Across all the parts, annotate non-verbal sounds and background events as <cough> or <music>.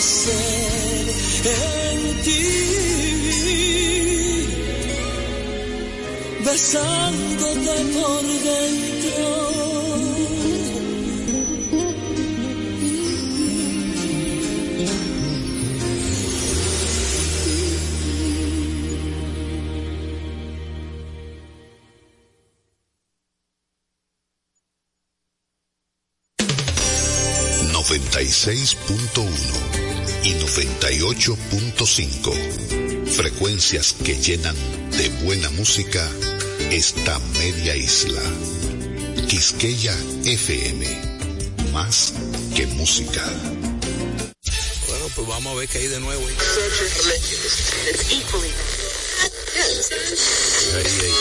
ser en ti. Besándote por dentro. 96.1 y 98.5. Frecuencias que llenan de buena música esta media isla. Quisqueya FM. Más que música. Bueno, pues vamos a ver qué hay de nuevo. Ahí,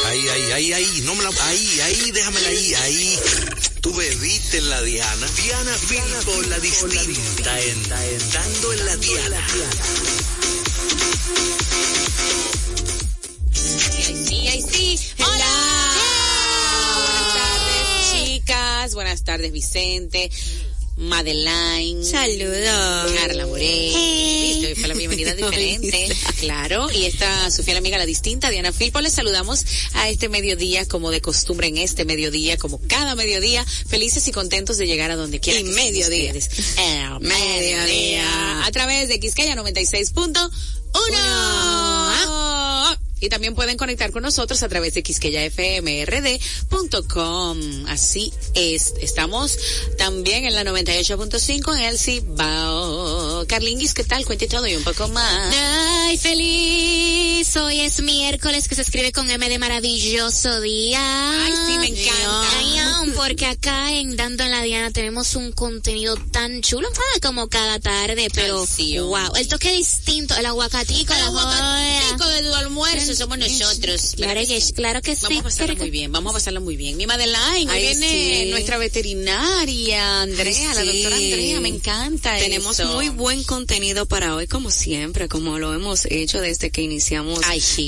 ahí, ahí, ahí, ahí, no me la, ahí, ahí, déjamela ahí, ahí. Tú bebiste en la Diana. Diana Filpo, la distinta, en, dando en la Diana. Ay, sí, ay, sí. Hola. Buenas tardes, chicas. Buenas tardes, Vicente. Madeline. Saludos. Carla Morey. Listo, fue la bienvenida <laughs> diferente. claro. Y esta su fiel amiga la distinta, Diana Filpo. Les saludamos a este mediodía como de costumbre en este mediodía, como cada mediodía, felices y contentos de llegar a donde quieran. Y mediodía. Eh, mediodía. A través de Quisqueya 96.1. Y también pueden conectar con nosotros a través de quisqueyafmrd.com. Así es. Estamos también en la 98.5 en el Cibao. Carlinguis, ¿qué tal? Cuente todo y un poco más. Ay, feliz. Hoy es miércoles que se escribe con M de maravilloso día. Ay, sí, me encanta. Ay, porque acá en Dando en la Diana tenemos un contenido tan chulo como cada tarde, pero wow, el toque distinto, el aguacatico, el aguacatico del almuerzo somos nosotros. Claro que, claro que sí. Vamos a pasarlo muy bien, vamos a pasarlo muy bien. Mi Madeline, ahí viene nuestra veterinaria, Andrea, la doctora Andrea, me encanta Tenemos muy buen contenido para hoy, como siempre, como lo hemos hecho desde que iniciamos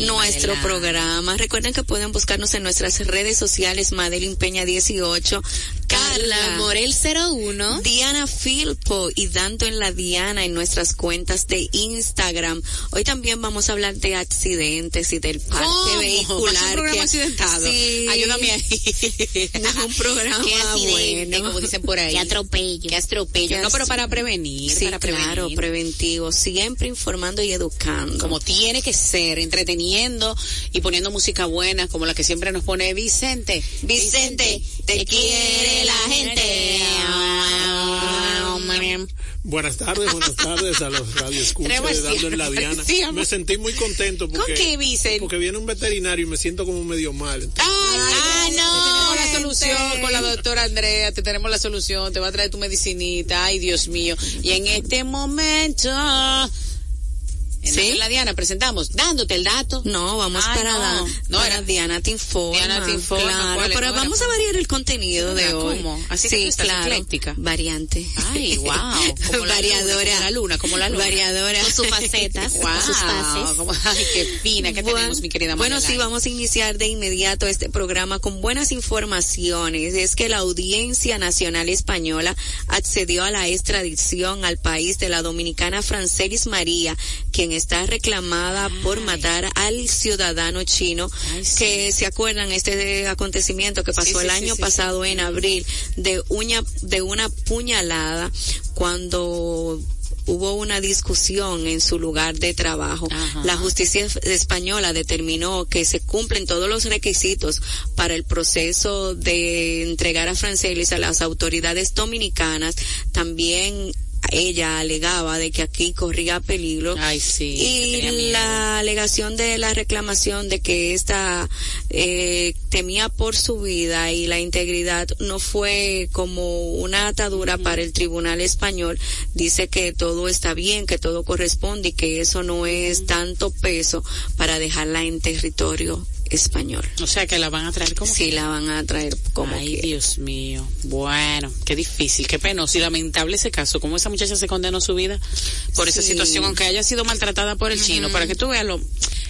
nuestro programa. Recuerden que pueden buscarnos en nuestras redes sociales, Madeline Peña 18, Carla Morel 01, Diana Filpo y Dando en la Diana en nuestras cuentas de Instagram. Hoy también vamos a hablar de accidentes del parque vehicular. un programa accidentado. Sí. Ayúdame ahí. <laughs> es un programa Qué accidente, como dicen por ahí. Qué atropello. Qué atropello. no, pero para prevenir. Sí, para claro, preventivo. Siempre informando y educando. Como tiene que ser, entreteniendo y poniendo música buena, como la que siempre nos pone Vicente. Vicente, te quiere la gente. Buenas tardes, buenas tardes a los radioescuchas de Dando en la Diana. Me sentí muy contento porque, ¿Con qué, Vicente? porque viene un veterinario y me siento como medio mal. ah, no, la solución con la doctora Andrea, te tenemos la solución, te va a traer tu medicinita, ay Dios mío. Y en este momento ¿Sí? la Diana presentamos, dándote el dato. No, vamos para, no, no, para Diana te informa. Diana te informa. Claro, pero vamos a variar el contenido de hoy. ¿Cómo? Así sí, que claro. ecléctica. Variante. Ay, <laughs> wow. Como Variadora. Luna, como la luna, como la luna. Variadora. Con sus facetas. wow. Con sus fases. Como, ay, qué fina que bueno, tenemos, mi querida Bueno, sí, vamos a iniciar de inmediato este programa con buenas informaciones. Es que la Audiencia Nacional Española accedió a la extradición al país de la dominicana Francelis María, quien está reclamada por matar al ciudadano chino que se acuerdan este acontecimiento que pasó el año pasado en abril de una de una puñalada cuando hubo una discusión en su lugar de trabajo. La justicia española determinó que se cumplen todos los requisitos para el proceso de entregar a Francelis a las autoridades dominicanas. También ella alegaba de que aquí corría peligro. Ay, sí. Y la alegación de la reclamación de que esta eh, temía por su vida y la integridad no fue como una atadura para el tribunal español. Dice que todo está bien, que todo corresponde y que eso no es tanto peso para dejarla en territorio español. O sea que la van a traer como. Sí, la van a traer como. Ay, Dios mío. Bueno, qué difícil, qué penoso y lamentable ese caso. Cómo esa muchacha se condenó su vida por esa situación, aunque haya sido maltratada por el chino, para que tú veas lo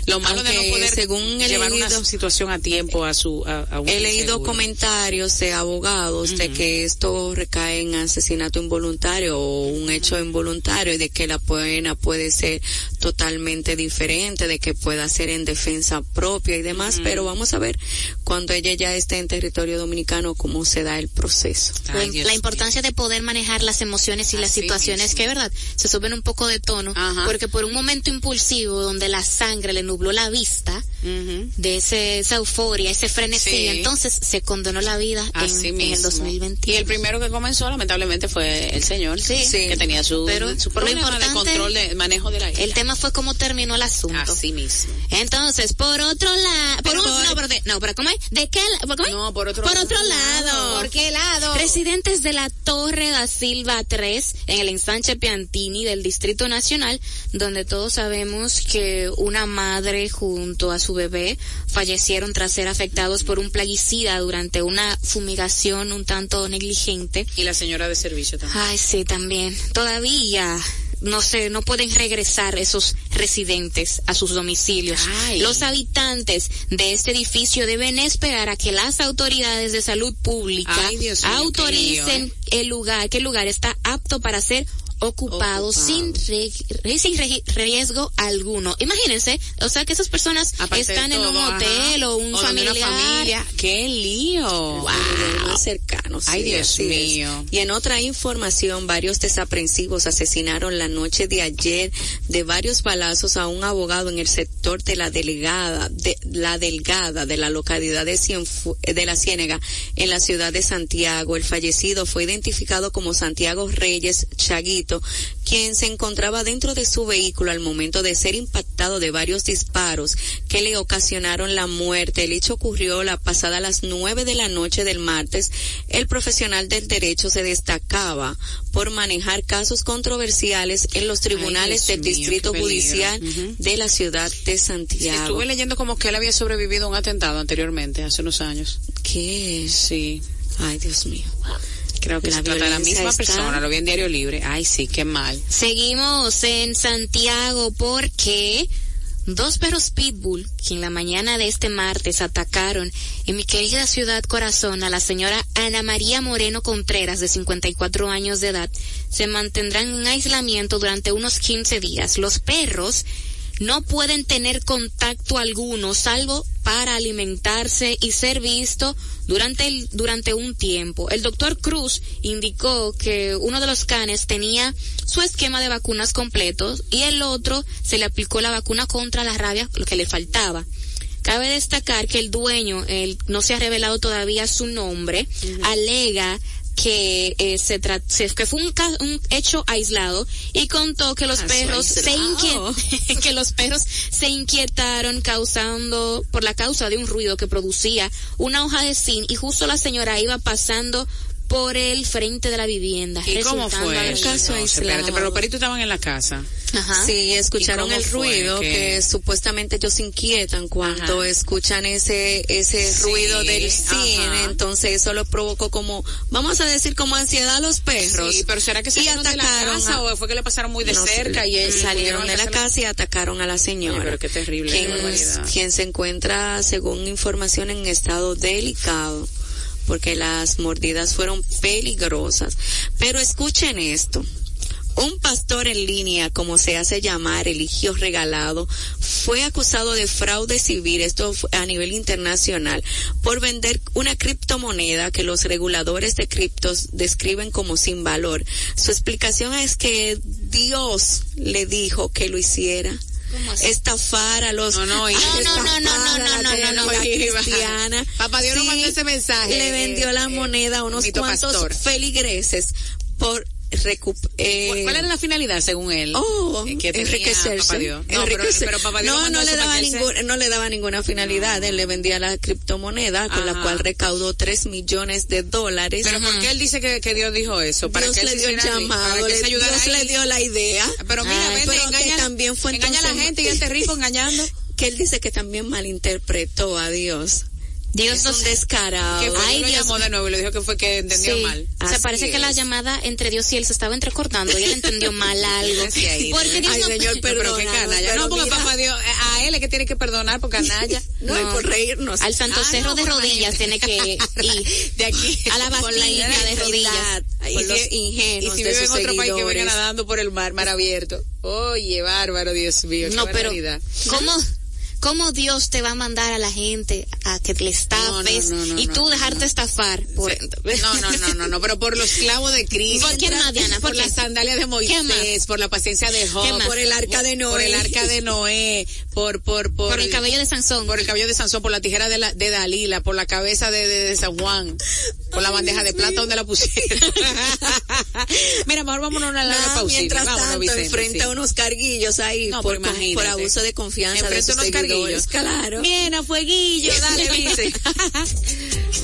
Lo malo de no poder según llevar una situación a tiempo a su a, He leído comentarios de abogados de que esto recae en asesinato involuntario o un hecho involuntario y de que la pena puede ser totalmente diferente, de que pueda ser en defensa propia y demás, pero vamos a ver cuando ella ya esté en territorio dominicano cómo se da el proceso. la importancia de poder manejar las emociones y las situaciones que, verdad, se suben un poco de tono, porque por un momento impulsivo donde la sangre le nubló la vista de ese, esa euforia, ese frenesí, entonces se condonó la vida en, el 2020. Y el primero que comenzó, lamentablemente, fue el señor, que tenía su, pero su problema de control de manejo de la isla. El tema fue cómo terminó el asunto. Así mismo. Entonces, por otro lado, por, no, pero de, no, pero ¿cómo es? ¿De qué? Por, ¿cómo No, por otro, por otro lado. ¿Por qué lado? Residentes de la Torre da Silva 3 en el ensanche Piantini del Distrito Nacional, donde todos sabemos que una madre junto a su bebé fallecieron tras ser afectados por un plaguicida durante una fumigación un tanto negligente. Y la señora de servicio también. Ay, sí, también. Todavía no sé, no pueden regresar esos residentes a sus domicilios. Los habitantes de este edificio deben esperar a que las autoridades de salud pública autoricen ¿eh? el lugar, que el lugar está apto para ser ocupado, sin, riesgo alguno. Imagínense, o sea que esas personas están en un hotel o un familiar. familia. ¡Qué lío! Wow. Más cercanos. Ay, Dios mío. Y en otra información, varios desaprensivos asesinaron la noche de ayer de varios balazos a un abogado en el sector de la delegada, de la delgada de la localidad de, de la Ciénega, en la ciudad de Santiago. El fallecido fue identificado como Santiago Reyes Quien se encontraba dentro de su vehículo al momento de ser impactado de varios disparos que le ocasionaron la muerte. El hecho ocurrió la pasada a las nueve de la noche del martes. El profesional del derecho se destacaba por manejar casos controversiales en los tribunales del Distrito Judicial de la ciudad de Santiago. estuve leyendo como que él había sobrevivido a un atentado anteriormente, hace unos años. ¿Qué? Sí. Ay, Dios mío. Creo que se trata de la misma persona, lo vi en Diario Libre. Ay, sí, qué mal. Seguimos en Santiago porque dos perros pitbull que en la mañana de este martes atacaron en mi querida ciudad corazón a la señora Ana María Moreno Contreras de 54 años de edad se mantendrán en aislamiento durante unos 15 días. Los perros no pueden tener contacto alguno salvo para alimentarse y ser visto durante el, durante un tiempo. El doctor Cruz indicó que uno de los canes tenía su esquema de vacunas completos y el otro se le aplicó la vacuna contra la rabia, lo que le faltaba. Cabe destacar que el dueño, él no se ha revelado todavía su nombre, alega que eh, se, que fue un, un, hecho aislado y contó que los perros se <laughs> que los perros se inquietaron causando por la causa de un ruido que producía una hoja de zinc y justo la señora iba pasando por el frente de la vivienda. ¿Y cómo fue? El caso pero los peritos estaban en la casa. Ajá. Sí, escucharon el ruido que... supuestamente ellos se inquietan cuando escuchan ese ese ruido del cine, entonces eso lo provocó como vamos a decir como ansiedad a los perros. Sí, pero será que se atacaron de la casa o fue que le pasaron muy de cerca y salieron de la casa y atacaron a la señora. pero qué terrible. Quien, quien se encuentra según información en estado delicado porque las mordidas fueron peligrosas. Pero escuchen esto. Un pastor en línea, como se hace llamar, eligio regalado, fue acusado de fraude civil, esto a nivel internacional, por vender una criptomoneda que los reguladores de criptos describen como sin valor. Su explicación es que Dios le dijo que lo hiciera estafar a los no no no no no no no no no cristiana. Papá Dios no mandó ese mensaje le vendió la moneda a unos cuantos feligreses por eh, ¿Cuál era la finalidad según él? Oh, que enriquecerse. No, pero, papá Dios no, no, le daba ningún, no le daba ninguna finalidad. Él le vendía la criptomoneda con la cual recaudó tres millones de dólares. Pero ¿por qué él dice que, que Dios dijo eso? ¿Para Dios que le dio el llamado, le, Dios le dio la idea. Pero mira, ah, vende, engaña, también fue engaña a la gente y este rico engañando. <laughs> Que él dice que también malinterpretó a Dios Dios es un descarado. Que Ay, Dios. llamó de nuevo y le dijo que fue que entendió mal. O sea, parece que la llamada entre Dios y él se estaba entrecortando y él entendió <laughs> mal algo. porque Dios Ay, no, señor, perdona, pero canalla. No, porque papá Dios, a él es que tiene que perdonar por canalla. <laughs> no, no, por reírnos. Al Santo ah, Cerro de Rodillas tiene que <laughs> ir. De aquí. A la Basílica de Rodillas. Con los ingenuos Y si vive en otro país que venga nadando por el mar, mar abierto. Oye, bárbaro, Dios mío. No, pero, ¿cómo? ¿Cómo Dios te va a mandar a la gente a que le estafes y tú dejarte estafar? Por... No, no, no, no, no, pero por los clavos de Cristo. ¿Por qué más, Diana? ¿Por, las sandalias de Moisés, por la paciencia de Job, por el arca de Noé, por el arca de Noé, por, por, por, por el cabello de Sansón, por el cabello de Sansón, por la tijera de, la, de Dalila, por la cabeza de, de, San Juan, por la bandeja de plata donde la pusieron. <laughs> Mira, mejor vámonos a una larga pausa. Mientras tanto, enfrenta unos carguillos ahí por, por, abuso de confianza de sus unos carguillos. Claro. Bien, a fueguillo, dale, <laughs> dice. <laughs>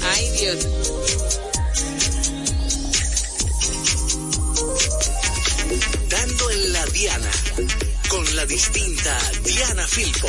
Ay, Dios. Dando en la Diana, con la distinta Diana Filpo.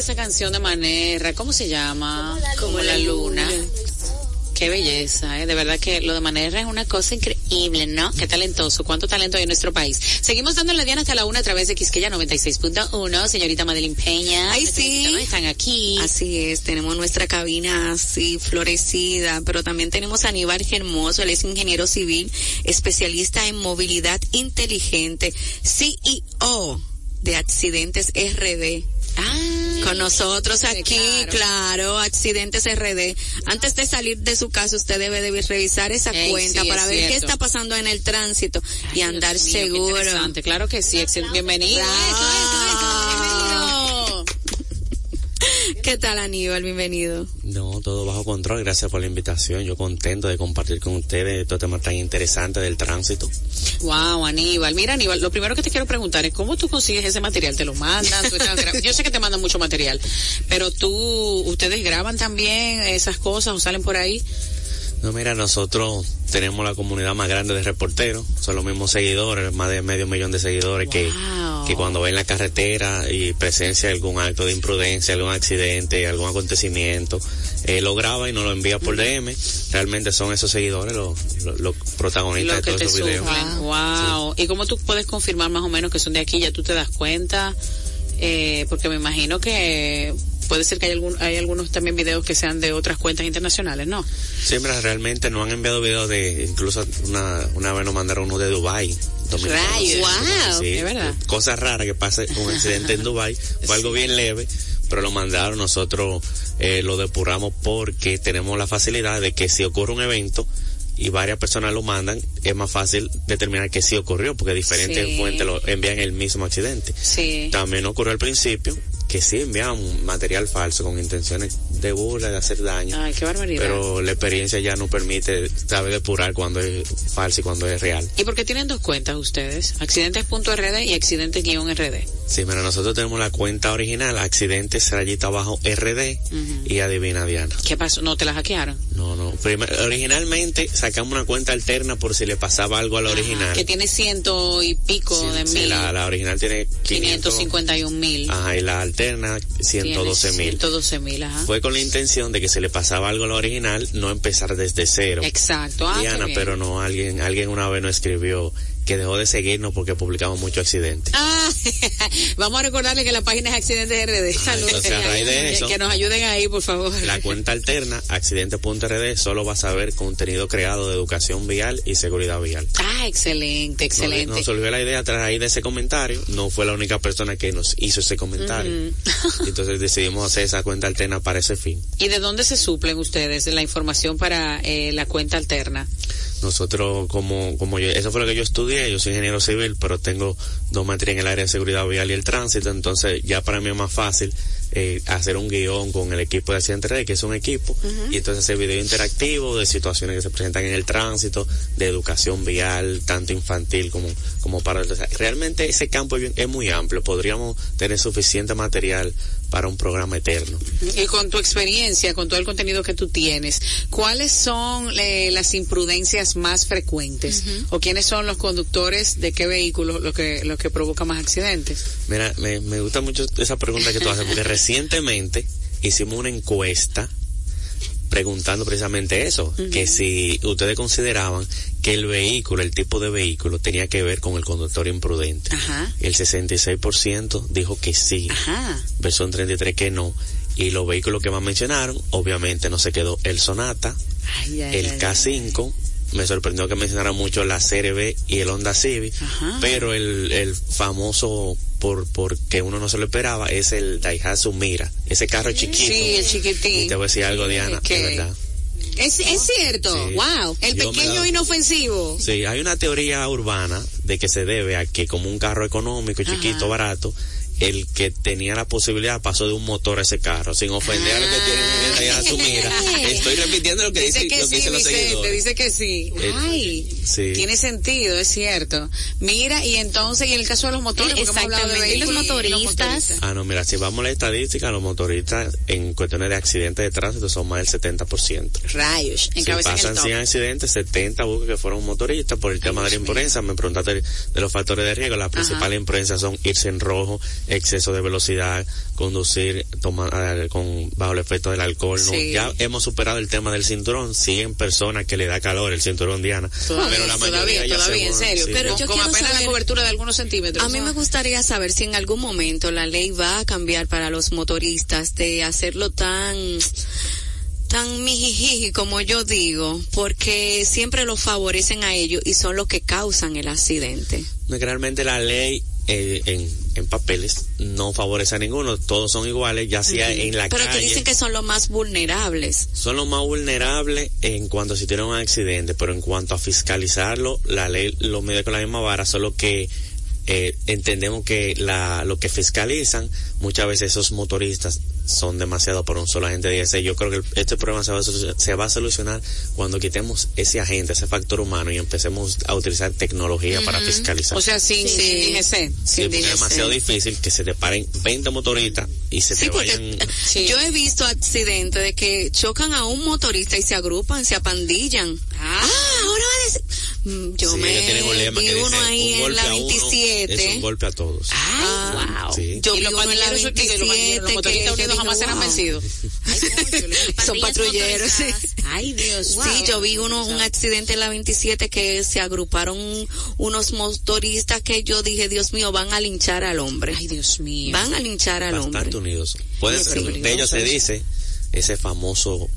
Esa canción de Manera, ¿cómo se llama? Como la, luna. Qué belleza, ¿eh? De verdad que lo de Manera es una cosa increíble increíble, ¿no? Qué talentoso, cuánto talento hay en nuestro país. Seguimos dando la Diana hasta la una a través de Quisqueya 96.1, señorita Madeline Peña. Ay, sí. Están aquí. Así es, tenemos nuestra cabina así florecida, pero también tenemos a Aníbal Hermoso, él es ingeniero civil, especialista en movilidad inteligente, CEO de Accidentes RD. Ah, con nosotros aquí, claro. claro. Accidentes RD. Antes de salir de su casa, usted debe de revisar esa Ey, cuenta sí, para es ver qué está pasando en el tránsito y Ay, andar Dios seguro. Claro que sí, excel- bienvenido. Bravo. Bienvenido. ¿Qué tal, Aníbal? Bienvenido. No, todo bajo control. Gracias por la invitación. Yo contento de compartir con ustedes estos temas tan interesantes del tránsito. Wow, Aníbal. Mira, Aníbal, lo primero que te quiero preguntar es cómo tú consigues ese material. ¿Te lo mandan? ¿Tú estás gra- Yo sé que te mandan mucho material, pero tú, ustedes graban también esas cosas o salen por ahí. No, mira, nosotros tenemos la comunidad más grande de reporteros. Son los mismos seguidores, más de medio millón de seguidores que, Wow. que cuando ven la carretera y presencia algún acto de imprudencia, algún accidente, algún acontecimiento, eh, lo graba y nos lo envía por DM. Realmente son esos seguidores los, los, los protagonistas de todos esos videos. Wow. ¿Y cómo tú puedes confirmar más o menos que son de aquí? ¿Ya tú te das cuenta? Eh, porque me imagino que puede ser que hay, algún, hay algunos también videos que sean de otras cuentas internacionales, ¿no? Siempre realmente nos han enviado videos de, incluso una, una vez nos mandaron uno de Dubai. Rayos. Wow, Sí, ¿de verdad? Cosas raras que pasa un accidente en Dubai, fue algo bien leve, pero lo mandaron, nosotros eh, lo depuramos porque tenemos la facilidad de que si ocurre un evento y varias personas lo mandan, es más fácil determinar que sí ocurrió, porque diferentes Sí. fuentes lo envían el mismo accidente. Sí. También ocurrió al principio que sí enviaban material falso con intenciones de burla, de hacer daño. Ay, qué barbaridad. Pero la experiencia ya no permite saber depurar cuando es falso y cuando es real. ¿Y por qué tienen dos cuentas ustedes? Accidentes.rd y accidentes-rd. Sí, mira, nosotros tenemos la cuenta original, accidentes rayita abajo RD y adivina Diana. ¿Qué pasó? ¿No te la hackearon? No, no. Originalmente sacamos una cuenta alterna por si le pasaba algo a la original. Que tiene ciento y pico Sí, de sí, mil. la, la original tiene 500, 551 mil. Ajá, y la alterna 112 mil. 112 mil, ajá. Fue con la intención de que se le pasaba algo a la original, no empezar desde cero. Exacto. Ah, Diana, pero no, alguien, alguien una vez nos escribió que dejó de seguirnos porque publicamos muchos accidentes. Ah, <laughs> vamos a recordarle que la página es Accidentes RD. Saludos. entonces, a raíz de Que- eso- que nos ayuden ahí, por favor. La cuenta alterna, accidente.rd, solo vas a ver contenido creado de educación vial y seguridad vial. Ah, excelente, excelente. Nos, nos surgió la idea a raíz de ese comentario, no fue la única persona que nos hizo ese comentario. <laughs> Entonces decidimos hacer esa cuenta alterna para ese fin. ¿Y de dónde se suplen ustedes la información para eh, la cuenta alterna? Nosotros, como, como yo, eso fue lo que yo estudié, yo soy ingeniero civil, pero tengo dos materias en el área de seguridad vial y el tránsito, entonces ya para mí es más fácil eh, hacer un guion con el equipo de Accidente Red, que es un equipo, y entonces hacer video interactivo de situaciones que se presentan en el tránsito, de educación vial, tanto infantil como, como para... o sea, realmente ese campo es muy amplio, podríamos tener suficiente material para un programa eterno. Y con tu experiencia, con todo el contenido que tú tienes, ¿cuáles son eh, las imprudencias más frecuentes? ¿O quiénes son los conductores de qué vehículos los que, los que provocan más accidentes? Mira, me, me gusta mucho esa pregunta que tú haces, porque <laughs> recientemente hicimos una encuesta preguntando precisamente eso, que si ustedes consideraban que el vehículo, el tipo de vehículo, tenía que ver con el conductor imprudente. Ajá. El 66% dijo que sí, Ajá. versus un 33% que no. Y los vehículos que más mencionaron, obviamente no se quedó el Sonata, Ay, ay, el ay, K5, me sorprendió que mencionaran mucho la CRB y el Honda Civic, Ajá. pero el, el famoso por porque uno no se lo esperaba es el Daihatsu Mira, ese carro chiquito. Sí, el chiquitín. Y te voy a decir algo, Diana, ¿Qué? de verdad. Es, es cierto, Sí. wow. El Yo pequeño inofensivo. Sí, hay una teoría urbana de que se debe a que como un carro económico, chiquito, Ajá. barato, el que tenía la posibilidad pasó de un motor a ese carro, sin ofender a lo que tienen en Daihatsu Mira. Estoy repitiendo lo que dice, Dice que lo que sí, dicen los Vicente, seguidores. dice que sí. Eh, Ay, sí. tiene sentido, es cierto. Mira, y entonces, y en el caso de los motores, porque hemos hablado de los vehículos y motoristas. Ah, no, mira, si vamos a la estadística, los motoristas en cuestiones de accidentes de tránsito son más del 70%. Rayos, Si encabezan el pasan top. 100 accidentes, 70 buscan que fueron motoristas por el tema de la imprudencia. Me preguntaste de los factores de riesgo. Las principales influencias son irse en rojo, exceso de velocidad, conducir tomar, eh, con bajo el efecto del alcohol. Ya hemos superado el tema del cinturón. Siguen personas que le da calor el cinturón Diana. pero la mayoría todavía, todavía, en serio. Pero yo con apenas la cobertura de algunos centímetros. A mí me gustaría saber si en algún momento la ley va a cambiar para los motoristas de hacerlo tan tan mijijiji como yo digo, porque siempre lo favorecen a ellos y son los que causan el accidente. Realmente la ley eh, en, en, papeles no favorece a ninguno, todos son iguales, ya sea en la Pero calle. Pero te dicen que son los más vulnerables. Son los más vulnerables en cuanto si tienen un accidente, pero en cuanto a fiscalizarlo, la ley lo mide con la misma vara, solo que eh, entendemos que la, lo que fiscalizan muchas veces esos motoristas son demasiado por un solo agente de ISE. Yo creo que este problema se va, a se va a solucionar cuando quitemos ese agente, ese factor humano y empecemos a utilizar tecnología para fiscalizar. O sea, sin, sí, sí, es demasiado difícil que se te paren 20 motoristas y se te vayan. <laughs> Yo he visto accidentes de que chocan a un motorista y se agrupan, se apandillan. Ah, Mm, yo me vi uno ahí en la 27. es un golpe a todos. Ah, <laughs> wow. Yo vi uno en la 27 que jamás serán vencidos. Son patrulleros, sí. Ay, Dios. Sí, yo vi uno, un accidente en la 27 que se agruparon unos motoristas que yo dije, Dios mío, van a linchar al hombre. Ay, Dios mío. Van a linchar al hombre. Bastante unidos. Puede ser, de ellos se dice, ese famoso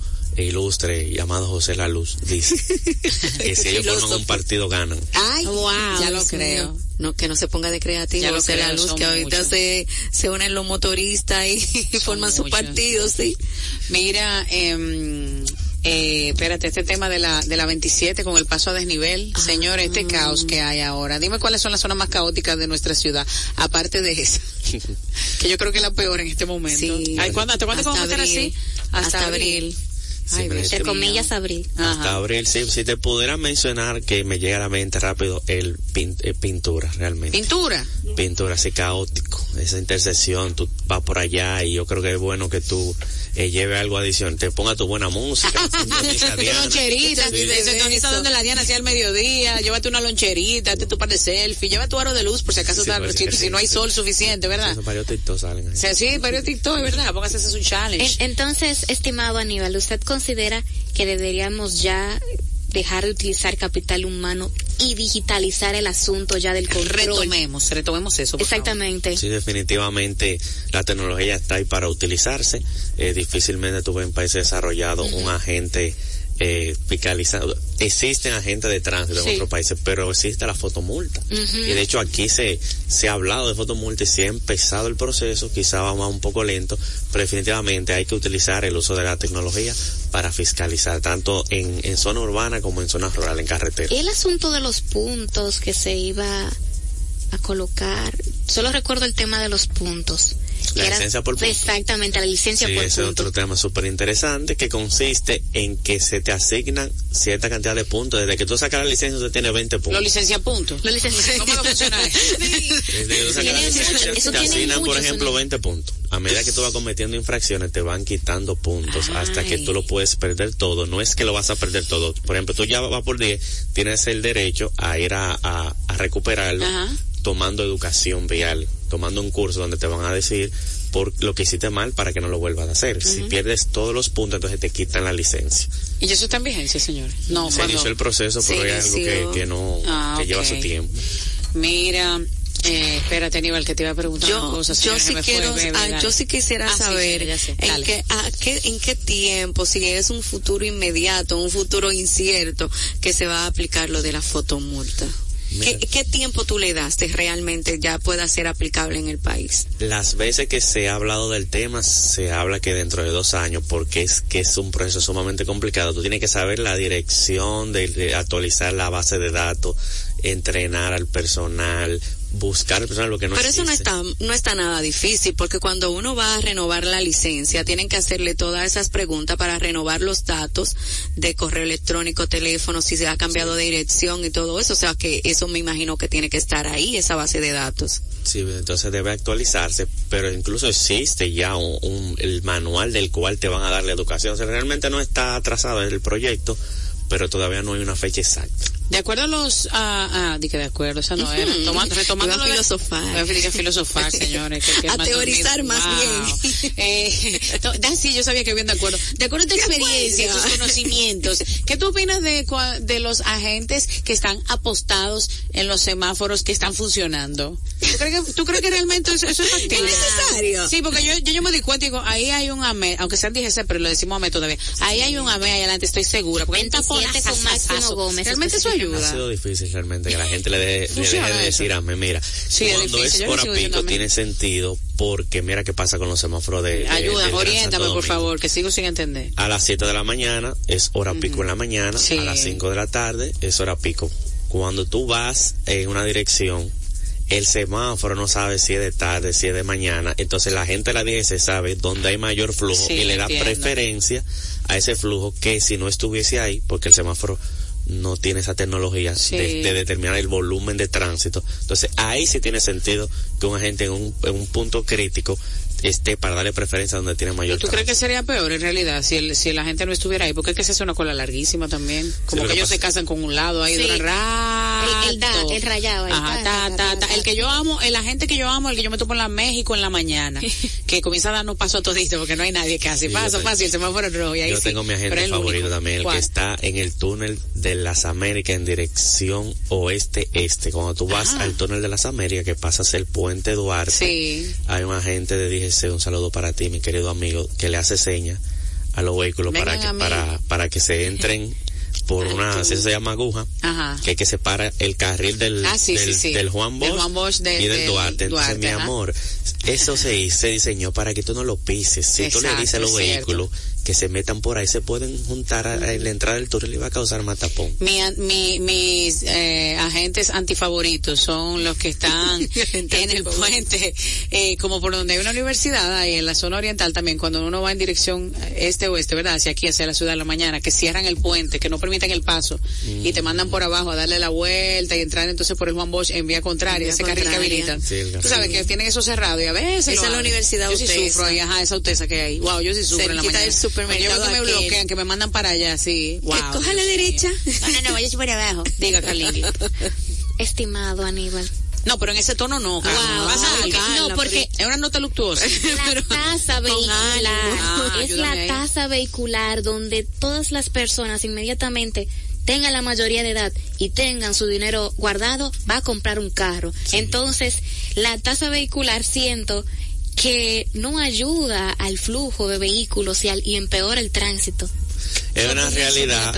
ilustre llamado José La Luz dice <laughs> que si ellos forman un partido ganan. Ay, wow, ya lo creo. No, que no se ponga de creativo José La Luz, que ahorita se, se unen los motoristas y, <laughs> forman su partido, sí. Mira, eh, eh, espérate, este tema de la, de la 27 con el paso a desnivel, ah. señor, este caos que hay ahora. Dime cuáles son las zonas más caóticas de nuestra ciudad, aparte de esa, <laughs> que yo creo que es la peor en este momento. Sí. Ay, ¿cuándo, ¿Hasta cuándo vamos a estar así? Hasta, abril. Ay, entre comillas, abril. Hasta abril, sí, si te pudiera mencionar que me llega a la mente rápido el, eh, pintura, realmente. ¿Pintura? Pintura, así caótico. Esa intersección, tú vas por allá y yo creo que es bueno que tú eh, lleve algo adicional, te ponga tu buena música. tu <laughs> loncherita, se sintoniza donde la Diana hacía al mediodía, llévate una loncherita, hazte tu par de selfie, lleva tu aro de luz por si acaso si, no hay sol suficiente, ¿verdad? Varios TikTok salen ahí. Sí, varios TikTok, ¿verdad? Póngase ese un challenge. entonces, estimado Aníbal, ¿usted considera que deberíamos ya dejar de utilizar capital humano y digitalizar el asunto ya del control. Retomemos, retomemos eso. Exactamente. Sí, definitivamente la tecnología está ahí para utilizarse. Eh, difícilmente tuve en países desarrollados un agente eh, fiscalizado. Existen agentes de tránsito en otros países, pero existe la fotomulta. Y de hecho aquí se, se ha hablado de fotomulta y se ha empezado el proceso, quizá va un poco lento, pero definitivamente hay que utilizar el uso de la tecnología para fiscalizar, tanto en, en zona urbana como en zona rural, en carretera. El asunto de los puntos que se iba a colocar, solo recuerdo el tema de los puntos la licencia por punto. Exactamente, la licencia sí, por ese es otro tema súper interesante que consiste en que se te asignan cierta cantidad de puntos. Desde que tú sacas la licencia, usted tiene 20 puntos. Lo licencia puntos. Lo licencia ¿Cómo lo funciona <laughs> Desde que tú sacas la licencia, te asignan, por ejemplo, 20 puntos. A medida que tú vas cometiendo infracciones, te van quitando puntos hasta que tú lo puedes perder todo. No es que lo vas a perder todo. Por ejemplo, tú ya vas por 10, tienes el derecho a ir a, a, a recuperarlo tomando educación vial tomando un curso donde te van a decir por lo que hiciste mal para que no lo vuelvas a hacer. Si pierdes todos los puntos, entonces te quitan la licencia. ¿Y eso está en vigencia, señor? No, Se inició el proceso, pero hay algo que, no, ah, que lleva su tiempo. Mira, eh, espérate, Aníbal, que te iba a preguntar yo, cosas. Yo sí quiero, ah, yo sí quisiera ah, saber en, qué, qué, en qué tiempo, si es un futuro inmediato, un futuro incierto, que se va a aplicar lo de la fotomulta. ¿Qué, tiempo tú le das de realmente ya pueda ser aplicable en el país? Las veces que se ha hablado del tema, se habla que dentro de dos años, porque es que es un proceso sumamente complicado. Tú tienes que saber la dirección de actualizar la base de datos, entrenar al personal, buscar personal lo que no Pero eso no está, no está nada difícil, porque cuando uno va a renovar la licencia, tienen que hacerle todas esas preguntas para renovar los datos de correo electrónico, teléfono, si se ha cambiado de dirección y todo eso. O sea que eso me imagino que tiene que estar ahí, esa base de datos. Sí, entonces debe actualizarse, pero incluso existe ya un, el manual del cual te van a dar la educación. O sea, realmente no está atrasado el proyecto, pero todavía no hay una fecha exacta. De acuerdo a los, ah, ah, di que de acuerdo, esa no era. Tomando, retomando a filosofar. Iba a filosofar, señores. Que, que A más teorizar dormido. más bien. Eh, to- da, sí, yo sabía que bien de acuerdo. De acuerdo a tu experiencia, tus conocimientos, ¿qué tú opinas de, de los agentes que están apostados en los semáforos que están funcionando? ¿Tú crees que, tú crees que realmente eso, eso es factible? ¿Es necesario? Sí, porque yo, yo, yo me di cuenta y digo, ahí hay un AME, aunque sean DGC, pero lo decimos AME todavía. Ahí hay un AME ahí adelante, estoy segura. Porque hay un 27 con taponazo. Máximo Gómez, Realmente eso Ha ayuda. sido difícil realmente que la gente le, deje- le deje de decir a mí, mira, Sí, cuando es hora pico tiene sentido porque mira qué pasa con los semáforos de... de- Ayuda, oriéntame, por favor, que sigo sin entender. A las 7 de la mañana es hora pico en la mañana, Sí. a las 5 de la tarde es hora pico. Cuando tú vas en una dirección, el semáforo no sabe si es de tarde, si es de mañana, entonces la gente de la DGC sabe dónde hay mayor flujo Sí, y le da entiendo. preferencia a ese flujo que si no estuviese ahí, porque el semáforo no tiene esa tecnología Sí. de, de determinar el volumen de tránsito. Entonces ahí sí tiene sentido que un agente en un, en un punto crítico esté para darle preferencia donde tiene mayor ¿Y tú crees que tránsito. sería peor en realidad si, el, si la gente no estuviera ahí? Porque es que se hace una cola larguísima también. Como lo que que ellos se casan con un lado ahí Sí. rato. El- el da- el rayado ahí, Ajá, ta, ta, ta. El que yo amo, el agente que yo amo, el que yo me topo en la México en la mañana, <laughs> que comienza a darnos paso a todito porque no hay nadie que hace Sí, paso, y el semáforo rojo y ahí Yo sí. tengo mi agente favorito único. también, el ¿Cuál? que está en el túnel de las Américas en dirección oeste-este. Cuando tú vas Ah. al túnel de las Américas, que pasas el puente Duarte, Sí. hay un agente de DGC, un saludo para ti, mi querido amigo, que le hace señas a los vehículos para que, para, para que se entren por una, así se llama aguja, Ajá. que que separa el carril del, Ah, sí, del, sí, sí. del Juan Del Bosch, Juan Bosch de- y del del Duarte. Entonces, Duarte, mi ajá. amor, eso se, hizo- se diseñó para que tú no lo pises. Si tú le Exacto, dices a los vehículos que se metan por ahí, se pueden juntar a- la entrada del túnel y va a causar más tapón. Mi, mi- mis eh, agentes antifavoritos son los que están <laughs> en el puente, eh, como por donde hay una universidad, ahí en la zona oriental también, cuando uno va en dirección este-oeste, ¿verdad? Hacia aquí, hacia la ciudad de la mañana, que cierran el puente, que no permiten el paso y te mandan por abajo a darle la vuelta y entrar entonces por el Juan Bosch en vía contraria, Vía ese carril que habilitan. Sí, Tú sabes que tienen eso cerrado y a veces. Esa es la. Universidad Yo sí sufro ahí, ajá, esa utesa que hay. Wow, yo sí sufro en la Cerquita mañana. del supermercado Yo veo que me aquel. bloquean, que me mandan para allá, sí. Wow. Que coja la derecha. No, no, no, vaya por abajo. <laughs> Diga, Carlingui. <laughs> Estimado Aníbal. No, pero en ese tono no. Wow. No, porque es una nota luctuosa. <laughs> La tasa vehicular Ah, es la tasa vehicular donde todas las personas inmediatamente tengan la mayoría de edad y tengan su dinero guardado, va a comprar un carro. Entonces, la tasa vehicular siento que no ayuda al flujo de vehículos y, al, y empeora el tránsito. Es una la realidad,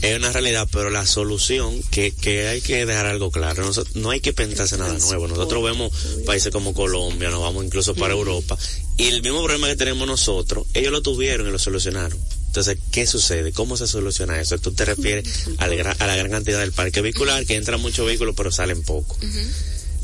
es una realidad, pero la solución que, que hay que dejar algo claro, Noso- no hay que pensarse nada nuevo. Nosotros vemos países como Colombia, nos vamos incluso para Europa, y el mismo problema que tenemos nosotros, ellos lo tuvieron y lo solucionaron. Entonces, ¿qué sucede? ¿Cómo se soluciona eso? Tú te refieres al gra- a la gran cantidad del parque vehicular, que entran muchos vehículos pero salen pocos.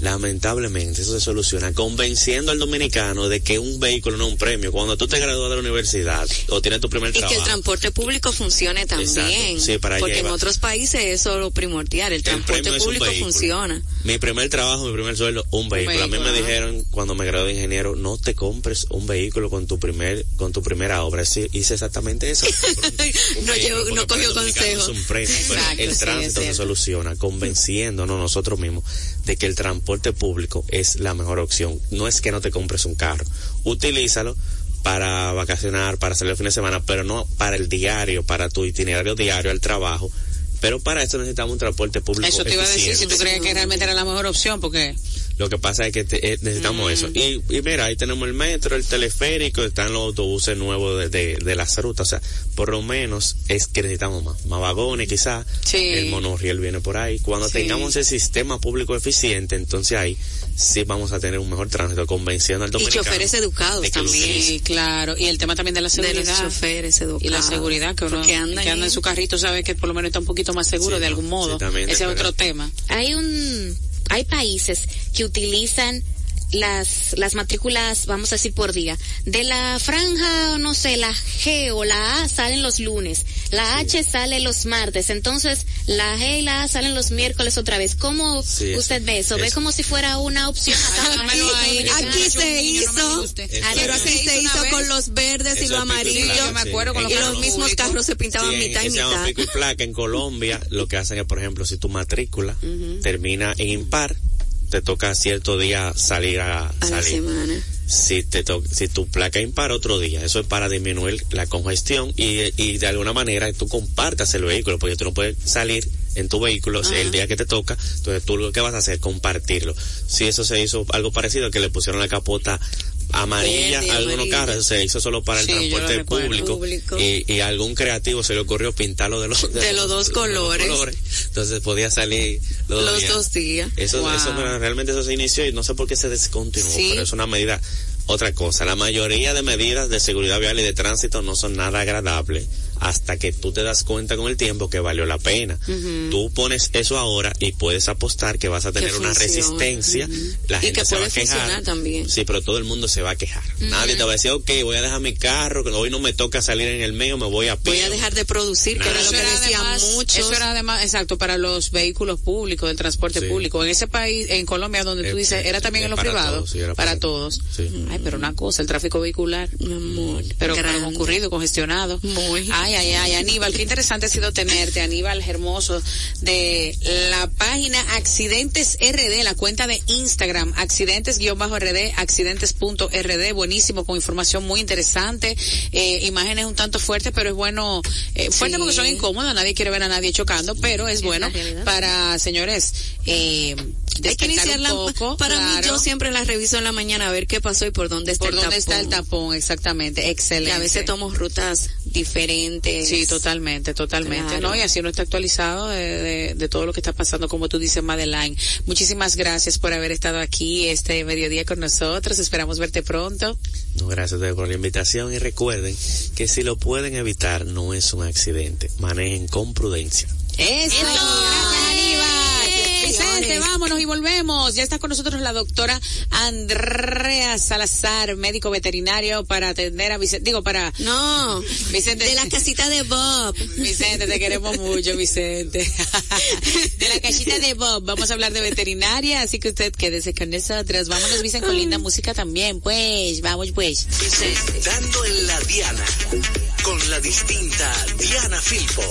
Lamentablemente eso se soluciona convenciendo al dominicano de que un vehículo no es un premio. Cuando tú te gradúas de la universidad o tienes tu primer Y que el trabajo, transporte público funcione también. Sí, para porque en otros países eso es lo primordial. El El transporte un público funciona. Mi primer trabajo, mi primer sueldo, un vehículo. a mí me dijeron cuando me gradué de ingeniero, no te compres un vehículo con tu primer, con tu primera obra. Sí, hice exactamente eso. <laughs> Un No vehículo, cogió consejo. Es un premio, pero Exacto, el sí, tránsito se soluciona convenciéndonos nosotros mismos de que el transporte público es la mejor opción. No es que no te compres un carro, utilízalo para vacacionar, para salir el fin de semana, pero no para el diario, para tu itinerario diario al trabajo. Pero para eso necesitamos un transporte público. Eso te iba a decir, si tú crees que realmente era la mejor opción, porque Lo que pasa es que te- eh, necesitamos Mm. eso. Y, y mira, ahí tenemos el metro, el teleférico, están los autobuses nuevos de, de, de las rutas. O sea, por lo menos es que necesitamos más. Más vagones quizás. Sí. El monorriel viene por ahí. Cuando Sí. tengamos el sistema público eficiente, entonces ahí sí vamos a tener un mejor tránsito, convenciendo al Y dominicano. choferes educados de también. sí, claro. Y el tema también de la De seguridad. los choferes educados. y la seguridad que uno Porque andan que anda en su carrito sabe que por lo menos está un poquito más seguro Sí, de algún modo. Ese es de otro tema. Hay un, hay países que utilizan las, las matrículas, vamos a decir por día, de la franja, no sé, la G o la A salen los lunes, la H sale los martes, entonces la G y la A salen los miércoles otra vez. ¿Cómo usted ve eso? ¿Ve como si fuera una opción? aquí se hizo, pero aquí se hizo con los verdes y los amarillos. y los mismos carros se pintaban mitad y mitad. Pico y placa en Colombia, lo que hacen es, por ejemplo, si tu matrícula termina en impar, te toca cierto día salir a, La semana. Si, te si tu placa impar otro día, eso es para disminuir la congestión y, y de alguna manera tú compartas el vehículo, porque tú no puedes salir en tu vehículo el día que te toca, entonces tú lo que vas a hacer, compartirlo. Si eso se hizo algo parecido, que le pusieron la capota amarilla a algunos carros, se hizo solo para el transporte público, Y, y, algún creativo se le ocurrió pintarlo de los, de, los dos colores. Entonces podía salir los, dos días. Eso, eso realmente eso se inició y no sé por qué se descontinuó, pero es una medida otra cosa, la mayoría de medidas de seguridad vial y de tránsito no son nada agradables hasta que tú te das cuenta con el tiempo que valió la pena. Tú pones eso ahora y puedes apostar que vas a tener una resistencia. La gente que se va a quejar. También. Sí, pero todo el mundo se va a quejar. Nadie te va a decir, ok, voy a dejar mi carro, que hoy no me toca salir en el medio, me voy a pie. Voy a dejar de producir, que era lo que decían muchos. Eso era además, exacto, para los vehículos públicos, del transporte público. En ese país, en Colombia, donde tú dices, era también en los privados. para, todos. Ay, pero una cosa, el tráfico vehicular. Pero concurrido, congestionado. Muy. Ay, ay, ay, Aníbal, qué interesante ha sido tenerte, Aníbal Hermoso, de la página Accidentes RD, la cuenta de Instagram, accidentes-rd, accidentes.rd, buenísimo, con información muy interesante, eh, imágenes un tanto fuertes, pero es bueno, eh, fuerte porque son incómodas, nadie quiere ver a nadie chocando, pero es bueno para, señores, eh, hay que iniciarla un poco, para mí yo siempre la reviso en la mañana a ver qué pasó y por dónde está por el dónde está el tapón. exactamente excelente y a veces tomo rutas diferentes. Sí totalmente totalmente no y así uno está actualizado de, de, todo lo que está pasando como tú dices Madeline. Muchísimas gracias por haber estado aquí este mediodía con nosotros. Esperamos verte pronto. No gracias por la invitación. Y recuerden que si lo pueden evitar no es un accidente. Manejen con prudencia. Eso, Vicente, vámonos y volvemos. Ya está con nosotros la doctora Andrea Salazar, médico veterinario para atender a Vicente. Digo, para. No, Vicente. De la casita de Bob. Vicente, te queremos mucho, Vicente. <laughs> De la casita de Bob. Vamos a hablar de veterinaria, así que usted quédese con nosotros. Vámonos, Vicente, con linda música también. Pues, vamos, pues. Dando en la Diana. Con la distinta Diana Filpo.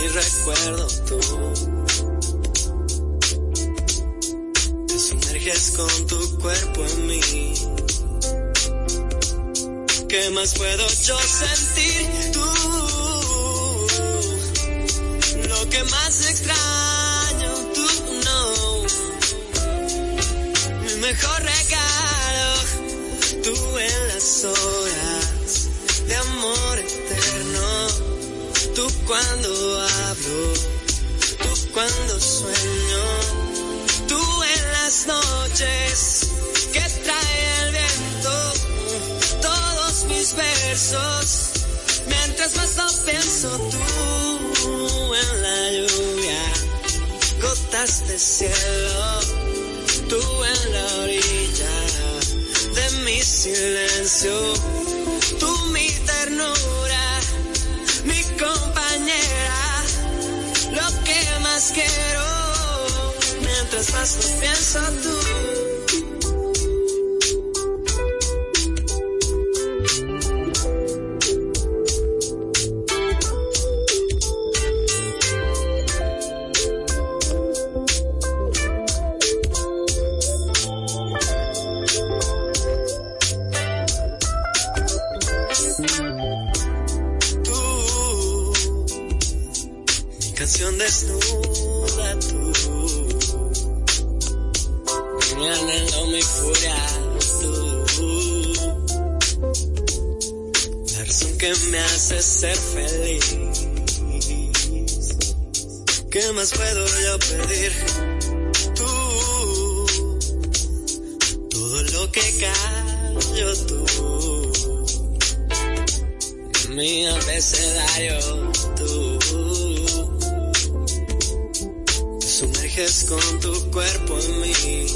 mi recuerdo tú. Te sumerges con tu cuerpo en mí. ¿Qué más puedo yo sentir tú? Lo que más extraño tú no. Mi mejor regalo tú en la soledad. mientras más lo pienso tú en la lluvia, gotas de cielo, tú en la orilla de mi silencio, tú mi ternura, mi compañera, lo que más quiero, mientras más lo pienso tú. Con tu cuerpo en mí.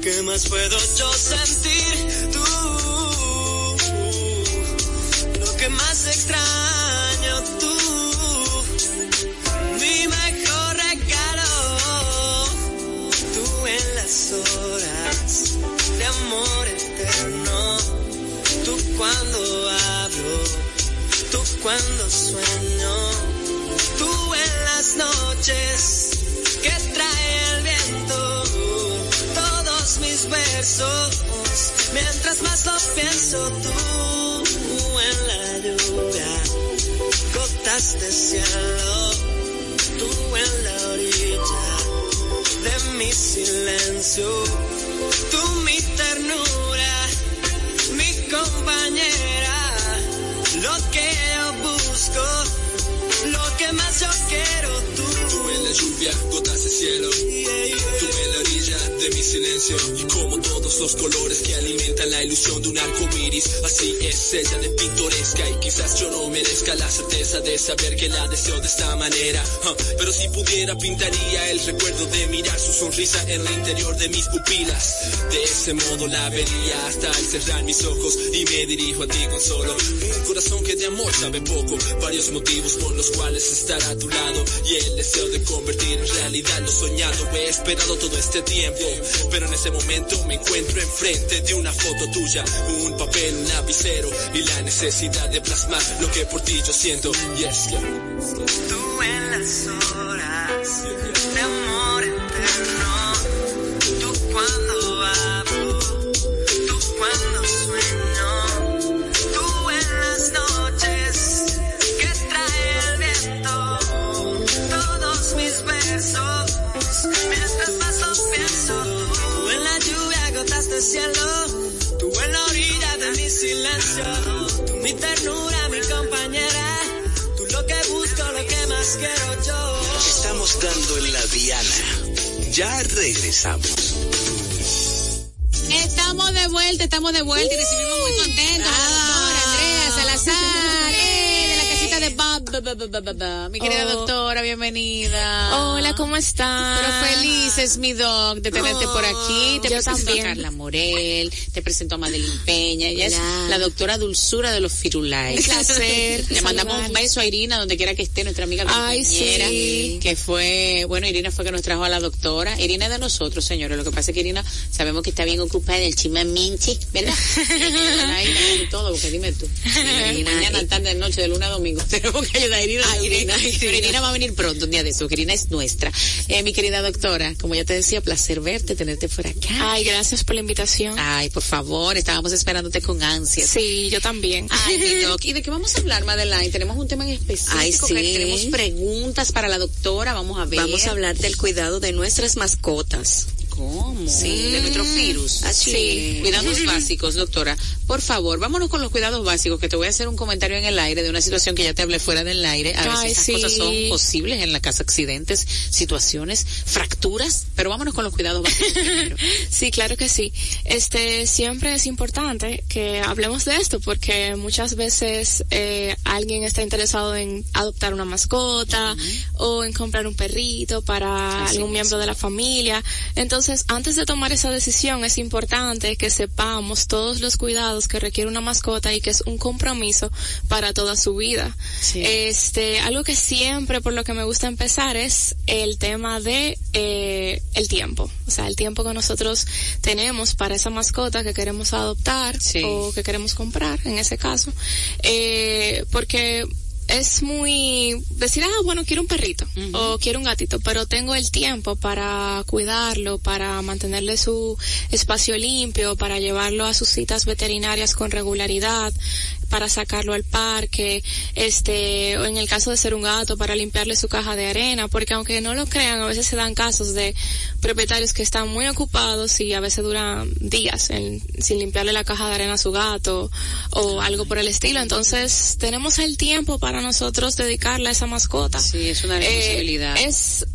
¿Qué más puedo yo sentir? Tú. Lo que más extraño tú. Mi mejor regalo. Tú en las horas de amor eterno. Tú cuando hablo. Tú cuando sueño. Que trae el viento. Todos mis versos. Mientras más los pienso tú en la lluvia. Gotas de cielo. Tú en la orilla de mi silencio. Tú mi ternura, mi compañera. Lluvia, gotas de cielo. De mi silencio. Y como todos los colores que alimentan la ilusión de un arco iris. Así es ella de pintoresca. Y quizás yo no merezca la certeza de saber que la deseo de esta manera. Ah, Pero si pudiera, pintaría el recuerdo de mirar su sonrisa en el interior de mis pupilas. De ese modo la vería hasta al cerrar mis ojos. Y me dirijo a ti con solo un corazón que de amor sabe poco. Varios motivos por los cuales estar a tu lado. Y el deseo de convertir en realidad lo soñado. He esperado todo este tiempo. Pero en ese momento me encuentro enfrente de una foto tuya. Un papel, un lapicero. Y la necesidad de plasmar lo que por ti yo siento. Yes, yeah. Tú en las horas cielo. Tú en la orilla de mi silencio. Tú mi ternura, mi compañera. Tú lo que busco, lo que más quiero yo. Estamos dando en la Diana. Ya regresamos. Estamos de vuelta, estamos de vuelta y recibimos muy contentos a Mi querida Oh. doctora, bienvenida. Hola, ¿cómo están? Pero felices, mi doc, de tenerte por aquí. Te yo presento también. a Carla Morel, te presento a Madeline Peña. Ella es la doctora dulzura de los firulais. Un placer Le mandamos un beso a Irina, donde quiera que esté, nuestra amiga Ay, compañera. sí. Que fue, bueno, Irina fue que nos trajo a la doctora. Irina es de nosotros, señores. Lo que pasa es que Irina sabemos que está bien ocupada <laughs> en el chisme minchi, ¿verdad? Ahí y todo, porque dime tú. Irina, Mañana, tarde, noche, de luna a domingo. <laughs> Tenemos que ayudar a Irina. Irina, Pero Irina. Irina va a venir pronto, un día de eso, Irina es nuestra. Eh, mi querida doctora, como ya te decía, placer verte, tenerte por acá. Ay, gracias por la invitación. Ay, por favor, estábamos esperándote con ansias. Sí, yo también. Ay, mi <laughs> doc, ¿y de qué vamos a hablar, Madeline? Tenemos un tema en específico. Ay, sí. Tenemos preguntas para la doctora, vamos a ver. Vamos a hablar del cuidado de nuestras mascotas. ¿Cómo? Sí. De nuestros virus. Así Sí. Cuidados básicos, doctora. Por favor, vámonos con los cuidados básicos, que te voy a hacer un comentario en el aire de una situación que ya te hablé fuera del aire. A veces esas sí. cosas son posibles en la casa, accidentes, situaciones, fracturas, pero vámonos con los cuidados básicos primero. <laughs> Sí, claro que sí. Este, siempre es importante que hablemos de esto porque muchas veces eh, alguien está interesado en adoptar una mascota o en comprar un perrito para Así algún es. miembro de la familia. Entonces, antes de tomar esa decisión es importante que sepamos todos los cuidados que requiere una mascota y que es un compromiso para toda su vida. Sí. Este, algo que siempre por lo que me gusta empezar es el tema de eh, el tiempo, o sea, el tiempo que nosotros tenemos para esa mascota que queremos adoptar Sí. o que queremos comprar, en ese caso, eh, porque es muy decir, ah, bueno, quiero un perrito o quiero un gatito, pero tengo el tiempo para cuidarlo, para mantenerle su espacio limpio, para llevarlo a sus citas veterinarias con regularidad, para sacarlo al parque, este, o en el caso de ser un gato, para limpiarle su caja de arena, porque aunque no lo crean, a veces se dan casos de propietarios que están muy ocupados y a veces duran días sin limpiarle la caja de arena a su gato o algo por el estilo. Entonces, tenemos el tiempo para nosotros dedicarle a esa mascota. Sí, es una eh, responsabilidad. es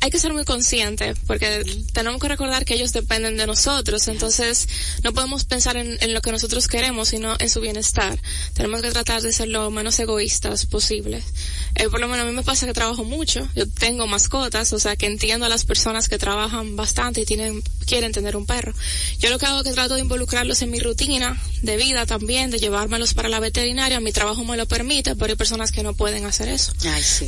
hay que ser muy conscientes porque tenemos que recordar que ellos dependen de nosotros, entonces no podemos pensar en, lo que nosotros queremos, sino en su bienestar. Tenemos que tratar de ser lo menos egoístas posible. Eh, por lo menos a mí me pasa que trabajo mucho, yo tengo mascotas, o sea que entiendo a las personas que trabajan bastante y tienen quieren tener un perro. Yo lo que hago es que trato de involucrarlos en mi rutina de vida también, de llevármelos para la veterinaria, mi trabajo me lo permite, pero hay personas que no pueden hacer eso.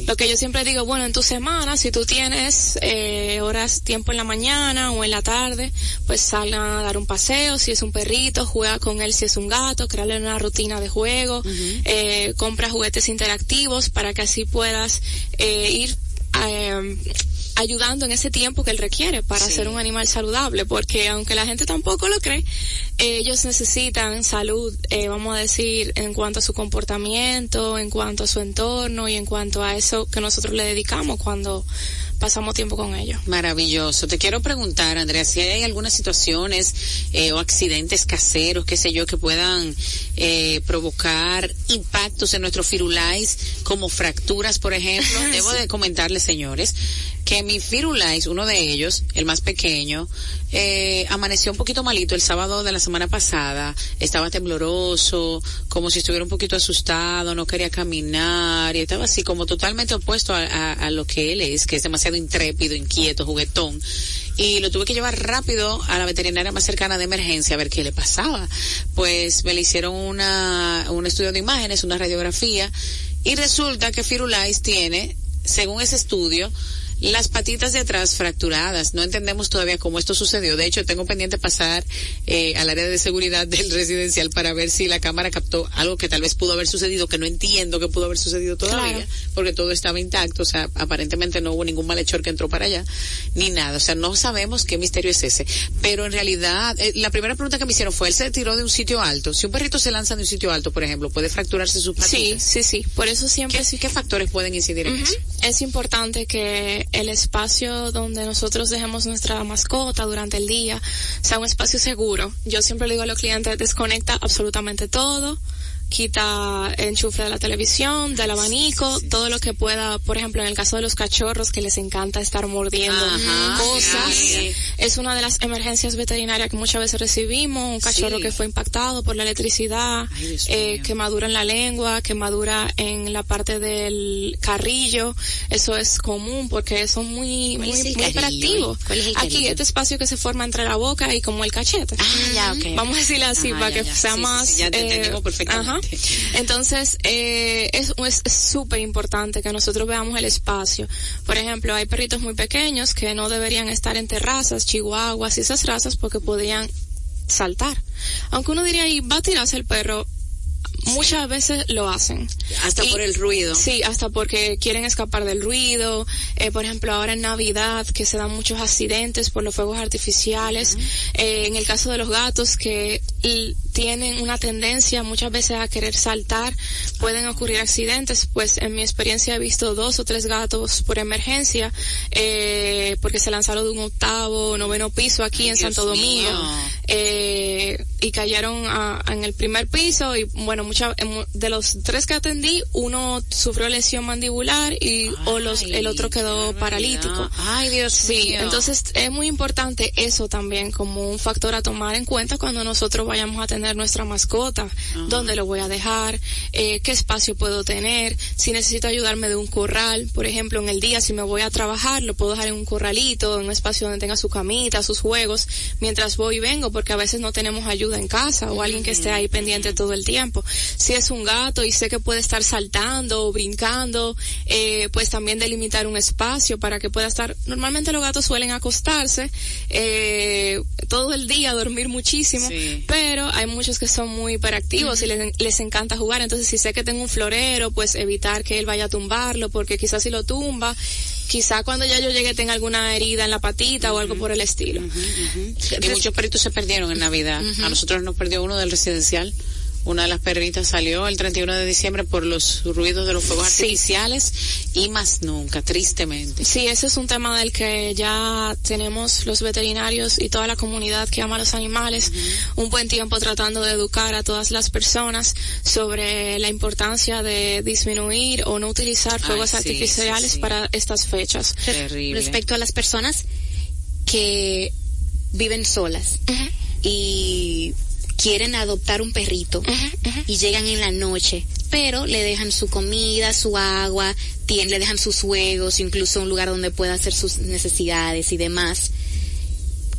Lo que yo siempre digo, bueno, en tu semana, si tú tienes eh, horas, tiempo en la mañana o en la tarde, pues salgan a dar un paseo, si es un perrito, juega con él si es un gato, crearle una rutina de juego, eh, compra juguetes interactivos para que así puedas eh, ir eh, ayudando en ese tiempo que él requiere para ser un animal saludable, porque aunque la gente tampoco lo cree, ellos necesitan salud, eh, vamos a decir, en cuanto a su comportamiento, en cuanto a su entorno y en cuanto a eso que nosotros le dedicamos cuando pasamos tiempo con ellos. Maravilloso. Te quiero preguntar, Andrea, si hay algunas situaciones eh, o accidentes caseros, qué sé yo, que puedan eh, provocar impactos en nuestro firulais, como fracturas, por ejemplo. <laughs> Debo de comentarles, señores, que mi Firulais, uno de ellos, el más pequeño, eh, amaneció un poquito malito el sábado de la semana pasada, estaba tembloroso, como si estuviera un poquito asustado, no quería caminar, y estaba así como totalmente opuesto a, lo que él es, que es demasiado intrépido, inquieto, juguetón y lo tuve que llevar rápido a la veterinaria más cercana de emergencia a ver qué le pasaba. Pues me le hicieron una, un estudio de imágenes, una radiografía, y resulta que Firulais tiene, según ese estudio, las patitas de atrás fracturadas. No entendemos todavía cómo esto sucedió. De hecho, tengo pendiente pasar eh, al área de seguridad del <laughs> residencial para ver si la cámara captó algo que tal vez pudo haber sucedido, que no entiendo que pudo haber sucedido todavía, porque todo estaba intacto. O sea, aparentemente no hubo ningún malhechor que entró para allá, ni nada. O sea, no sabemos qué misterio es ese. Pero en realidad, eh, la primera pregunta que me hicieron fue, él se tiró de un sitio alto. Si un perrito se lanza de un sitio alto, por ejemplo, puede fracturarse su patitas. Sí, sí, sí. Por eso siempre... ¿Qué, ¿qué factores pueden incidir en eso? Es importante que el espacio donde nosotros dejemos nuestra mascota durante el día sea un espacio seguro. Yo siempre le digo a los clientes, desconecta absolutamente todo quita enchufe de la televisión, del abanico, todo lo que pueda, por ejemplo, en el caso de los cachorros que les encanta estar mordiendo cosas, es una de las emergencias veterinarias que muchas veces recibimos, un cachorro que fue impactado por la electricidad, eh, quemadura en la lengua, quemadura en la parte del carrillo, eso es común porque son muy, muy, muy Aquí, este espacio que se forma entre la boca y como el cachete. Ah, Vamos a decirle así para que sea más... ya te perfectamente. Entonces, eh, es súper importante que nosotros veamos el espacio. Por ejemplo, hay perritos muy pequeños que no deberían estar en terrazas, chihuahuas y esas razas porque podrían saltar. Aunque uno diría, y va a tirarse el perro, muchas veces lo hacen. Hasta por el ruido. Sí, hasta porque quieren escapar del ruido. Eh, por ejemplo, ahora en Navidad que se dan muchos accidentes por los fuegos artificiales. eh, en el caso de los gatos que tienen una tendencia muchas veces a querer saltar, pueden ocurrir accidentes. Pues en mi experiencia he visto dos o tres gatos por emergencia eh, porque se lanzaron de un octavo, noveno piso aquí en Santo Domingo. Eh, y cayeron a, en el primer piso y bueno, mucha, de los tres que atendí, uno sufrió lesión mandibular y o los, el otro quedó paralítico. Ay, Dios sí, entonces es muy importante eso también como un factor a tomar en cuenta cuando nosotros vayamos a tener nuestra mascota, dónde lo voy a dejar, eh, qué espacio puedo tener, si necesito ayudarme de un corral, por ejemplo, en el día si me voy a trabajar, lo puedo dejar en un corralito, en un espacio donde tenga su camita, sus juegos, mientras voy y vengo, porque a veces no tenemos ayuda en casa o alguien que esté ahí pendiente todo el tiempo. Si es un gato y sé que puede estar saltando o brincando, eh, pues también delimitar un espacio para que pueda estar. Normalmente los gatos suelen acostarse eh, todo el día, dormir muchísimo, pero hay muchos que son muy hiperactivos y les, les encanta jugar. Entonces, si sé que tengo un florero, pues evitar que él vaya a tumbarlo, porque quizás si lo tumba, quizá cuando ya yo llegue tenga alguna herida en la patita o algo por el estilo. Y muchos perritos se perdieron en Navidad. A nosotros nos perdió uno del residencial una de las perritas salió el 31 de diciembre por los ruidos de los fuegos artificiales y más nunca, tristemente. Sí, ese es un tema del que ya tenemos los veterinarios y toda la comunidad que ama a los animales un buen tiempo tratando de educar a todas las personas sobre la importancia de disminuir o no utilizar fuegos artificiales para estas fechas. Respecto a las personas que viven solas y quieren adoptar un perrito y llegan en la noche, pero le dejan su comida, su agua, le dejan sus juegos, incluso un lugar donde pueda hacer sus necesidades y demás.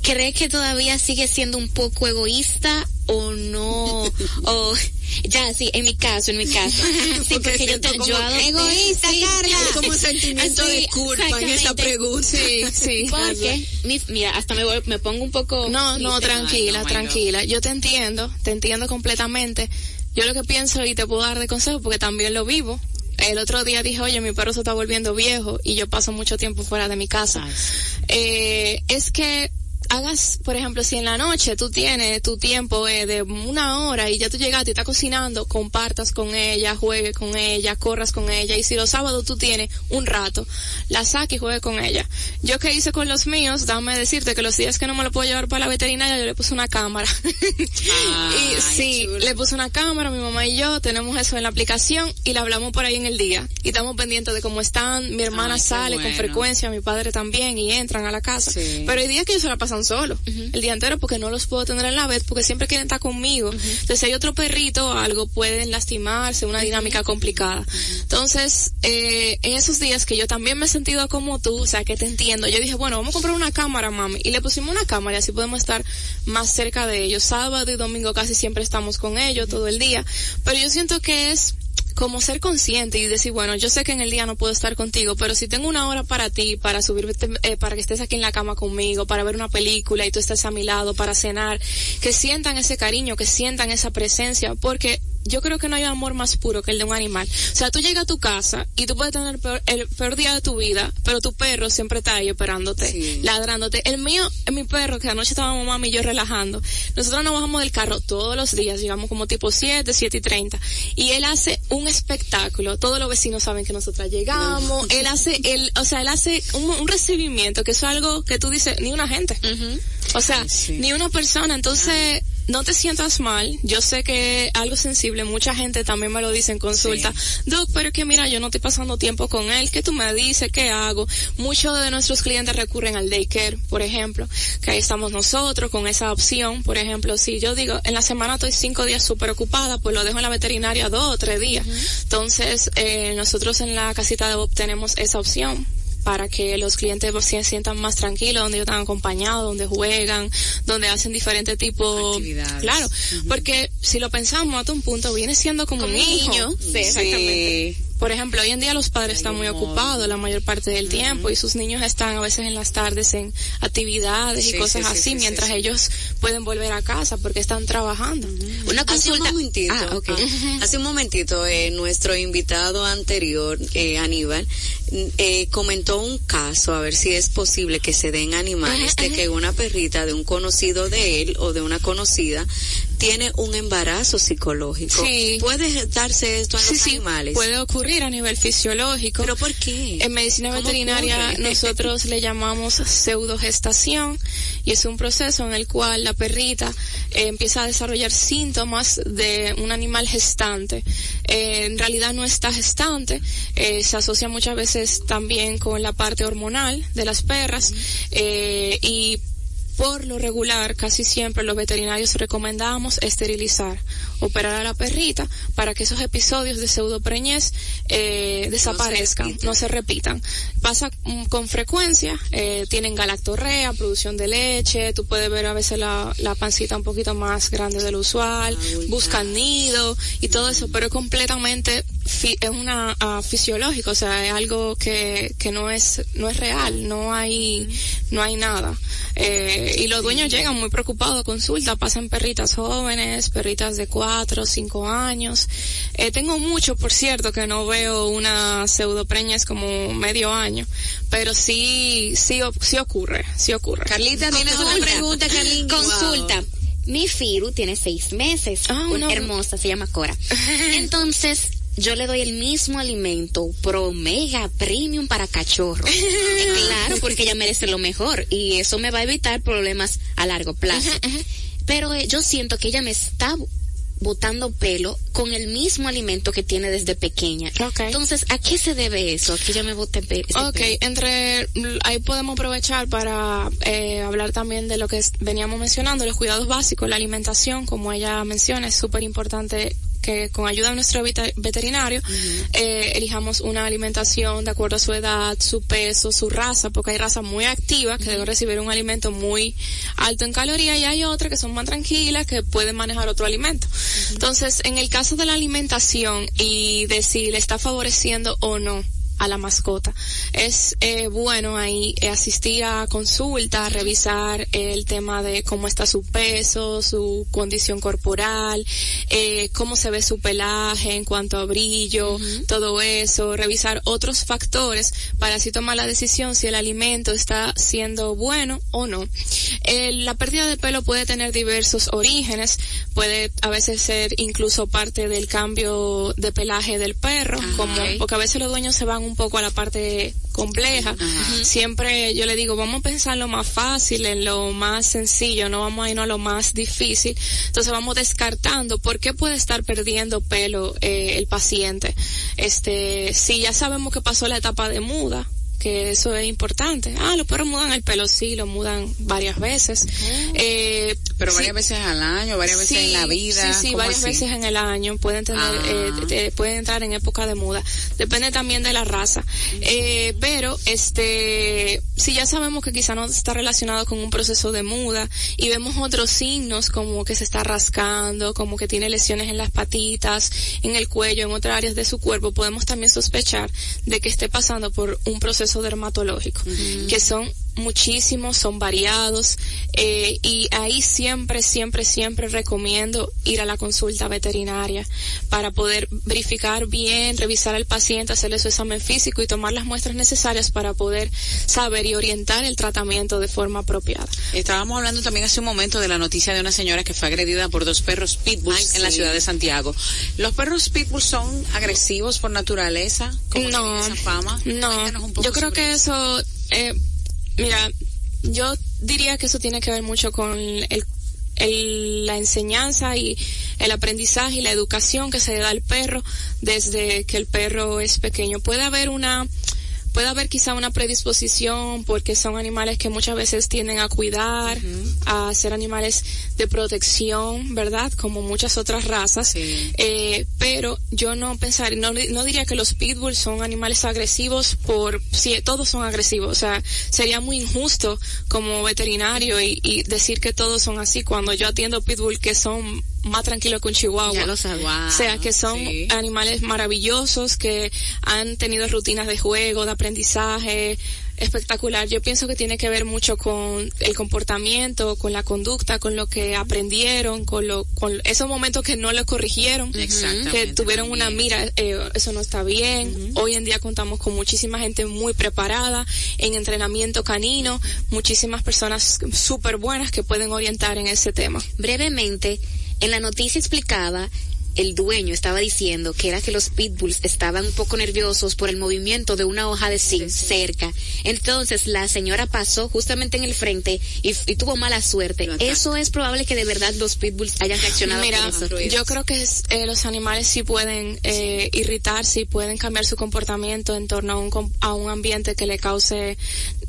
¿Cree que todavía sigue siendo un poco egoísta o no? <laughs> o ya, sí, en mi caso, en mi caso. <laughs> Sí, porque, yo, te, yo adopté. Egoísta, Carla. Es como un sentimiento de culpa en esa pregunta. Sí, sí. <laughs> Porque, mira, hasta me, voy, me pongo un poco... No, no, tranquila, tranquila. Yo te entiendo, te entiendo completamente. Yo lo que pienso y te puedo dar de consejo porque también lo vivo. El otro día dije, oye, mi perro se está volviendo viejo y yo paso mucho tiempo fuera de mi casa. Eh, es que hagas, por ejemplo, si en la noche tú tienes tu tiempo eh, de una hora y ya tú llegaste y estás cocinando, compartas con ella, juegues con ella, corras con ella. Y si los sábados tú tienes un rato, la saques y juegue con ella. Yo que hice con los míos, dame decirte que los días que no me lo puedo llevar para la veterinaria, yo le puse una cámara. <laughs> y sí, le puse una cámara, mi mamá y yo tenemos eso en la aplicación y la hablamos por ahí en el día. Y estamos pendientes de cómo están. Mi hermana sale con frecuencia, mi padre también y entran a la casa. Pero hay días que ellos se la pasan solo el día entero porque no los puedo tener en la vez porque siempre quieren estar conmigo. Entonces, si hay otro perrito o algo, pueden lastimarse, una dinámica complicada. Entonces, eh, en esos días que yo también me he sentido como tú, o sea, que te entiendo, yo dije, bueno, vamos a comprar una cámara, mami. Y le pusimos una cámara y así podemos estar más cerca de ellos. Sábado y domingo casi siempre estamos con ellos todo el día. Pero yo siento que es como ser consciente y decir, bueno, yo sé que en el día no puedo estar contigo, pero si tengo una hora para ti, para subirte, eh, para que estés aquí en la cama conmigo, para ver una película y tú estés a mi lado, para cenar, que sientan ese cariño, que sientan esa presencia, porque yo creo que no hay amor más puro que el de un animal. O sea, tú llegas a tu casa y tú puedes tener el peor, día de tu vida, pero tu perro siempre está ahí esperándote, ladrándote. El mío, mi perro, que anoche estábamos mamá y yo relajando, nosotros nos bajamos del carro todos los días, llegamos como tipo 7, 7 y 30, y él hace un espectáculo, todos los vecinos saben que nosotras llegamos, él hace, él, o sea, él hace un, recibimiento, que eso es algo que tú dices, ni una gente. O sea, ni una persona, entonces no te sientas mal. Yo sé que algo sensible, mucha gente también me lo dice en consulta. Doc, pero es que mira, yo no estoy pasando tiempo con él. ¿Qué tú me dices? ¿Qué hago? Muchos de nuestros clientes recurren al daycare, por ejemplo, que ahí estamos nosotros con esa opción. Por ejemplo, si yo digo, en la semana estoy cinco días súper ocupada, pues lo dejo en la veterinaria dos o tres días. Entonces, eh, nosotros en la casita de Bob tenemos esa opción para que los clientes se sientan más tranquilos, donde ellos están acompañados, donde juegan, donde hacen diferentes tipos. Claro, porque si lo pensamos hasta un punto, viene siendo como, un niño. Sí, exactamente. Por ejemplo, hoy en día los padres están muy ocupados la mayor parte del tiempo y sus niños están a veces en las tardes en actividades y cosas así, mientras ellos pueden volver a casa porque están trabajando. Una Hace un momentito, ah, hace un momentito, eh, nuestro invitado anterior, eh, Aníbal, eh, comentó un caso, a ver si es posible que se den animales, de que una perrita de un conocido de él o de una conocida tiene un embarazo psicológico. Sí. ¿Puede darse esto a los animales? puede ocurrir a nivel fisiológico. ¿Pero por qué? En medicina veterinaria <laughs> nosotros le llamamos pseudogestación y es un proceso en el cual la perrita eh, empieza a desarrollar síntomas de un animal gestante. Eh, en realidad no está gestante, eh, se asocia muchas veces también con la parte hormonal de las perras y por lo regular, casi siempre los veterinarios recomendamos esterilizar, operar a la perrita para que esos episodios de pseudopreñez eh, desaparezcan, no se, repitan. Pasa mm, con frecuencia, eh, tienen galactorrea, producción de leche, tú puedes ver a veces la, la pancita un poquito más grande del usual, buscan nido y todo eso, pero es completamente es una uh, fisiológico, o sea, es algo que, que no es no es real, no hay no hay nada. Eh, y los dueños llegan muy preocupados a consulta, pasan perritas jóvenes, perritas de cuatro, cinco años. Eh, tengo mucho, por cierto, que no veo una pseudopreñez como medio año, pero sí, sí, sí ocurre, sí ocurre. Carlita, tienes una pregunta, Carlita. Consulta Mi Firu tiene seis meses, una no. hermosa, se llama Cora. <laughs> Entonces, yo le doy el mismo alimento pro mega premium para cachorro. <laughs> claro, porque ella merece lo mejor y eso me va a evitar problemas a largo plazo. Pero eh, yo siento que ella me está botando pelo con el mismo alimento que tiene desde pequeña. Entonces, ¿a qué se debe eso? Que ella me bote pe Ok, pelo? entre ahí podemos aprovechar para eh, hablar también de lo que veníamos mencionando, los cuidados básicos, la alimentación, como ella menciona, es súper importante que con ayuda de nuestro veterinario eh, elijamos una alimentación de acuerdo a su edad, su peso, su raza, porque hay razas muy activas que deben recibir un alimento muy alto en calorías y hay otras que son más tranquilas que pueden manejar otro alimento. Entonces, en el caso de la alimentación y de si le está favoreciendo o no a la mascota. Es eh, bueno ahí eh, asistir a consulta, revisar el tema de cómo está su peso, su condición corporal, eh, cómo se ve su pelaje en cuanto a brillo, todo eso, revisar otros factores para así tomar la decisión si el alimento está siendo bueno o no. Eh, la pérdida de pelo puede tener diversos orígenes, puede a veces ser incluso parte del cambio de pelaje del perro, como porque a veces los dueños se van un poco a la parte compleja. Siempre yo le digo, vamos a pensar en lo más fácil, en lo más sencillo, no vamos a irnos a lo más difícil. Entonces vamos descartando por qué puede estar perdiendo pelo eh, el paciente. Este, si ya sabemos que pasó la etapa de muda, que eso es importante. Ah, los perros mudan el pelo, sí, lo mudan varias veces. Eh, Pero sí, varias veces al año, varias veces Sí, en la vida. Sí, sí, ¿cómo varias así? veces en el año pueden tener, Ah. eh, te- pueden entrar en época de muda. Depende también de la raza. Eh, pero, este, si ya sabemos que quizá no está relacionado con un proceso de muda y vemos otros signos como que se está rascando, como que tiene lesiones en las patitas, en el cuello, en otras áreas de su cuerpo, podemos también sospechar de que esté pasando por un proceso dermatológico, que son muchísimos, son variados, eh, y ahí siempre, siempre, siempre recomiendo ir a la consulta veterinaria para poder verificar bien, revisar al paciente, hacerle su examen físico y tomar las muestras necesarias para poder saber y orientar el tratamiento de forma apropiada. Estábamos hablando también hace un momento de la noticia de una señora que fue agredida por dos perros pitbulls Ay, en la ciudad de Santiago. ¿Los perros pitbulls son agresivos por naturaleza? ¿Cómo no, esa fama? No, un poco yo creo que eso, eh, mira, yo diría que eso tiene que ver mucho con el, la enseñanza y el aprendizaje y la educación que se le da al perro desde que el perro es pequeño. Puede haber una puede haber quizá una predisposición porque son animales que muchas veces tienden a cuidar, a ser animales de protección, ¿verdad? Como muchas otras razas. Sí. Eh, pero yo no pensar, no, no diría que los pitbulls son animales agresivos por, si todos son agresivos, o sea, sería muy injusto como veterinario y, y decir que todos son así cuando yo atiendo pitbull que son más tranquilos que un chihuahua. Ya lo sabes. Wow, O sea, que son sí. animales maravillosos que han tenido rutinas de juego, de aprendizaje espectacular. Yo pienso que tiene que ver mucho con el comportamiento, con la conducta, con lo que aprendieron, con lo, con esos momentos que no lo corrigieron, que tuvieron una mira, eh, eso no está bien. Hoy en día contamos con muchísima gente muy preparada en entrenamiento canino, muchísimas personas súper buenas que pueden orientar en ese tema. Brevemente, en la noticia explicaba, el dueño estaba diciendo que era que los pitbulls estaban un poco nerviosos por el movimiento de una hoja de zinc cerca. Entonces la señora pasó justamente en el frente y, y tuvo mala suerte. Eso es probable que de verdad los pitbulls hayan reaccionado Mira, eso. yo creo que es, eh, los animales sí pueden eh, irritarse y pueden cambiar su comportamiento en torno a un, a un ambiente que le cause,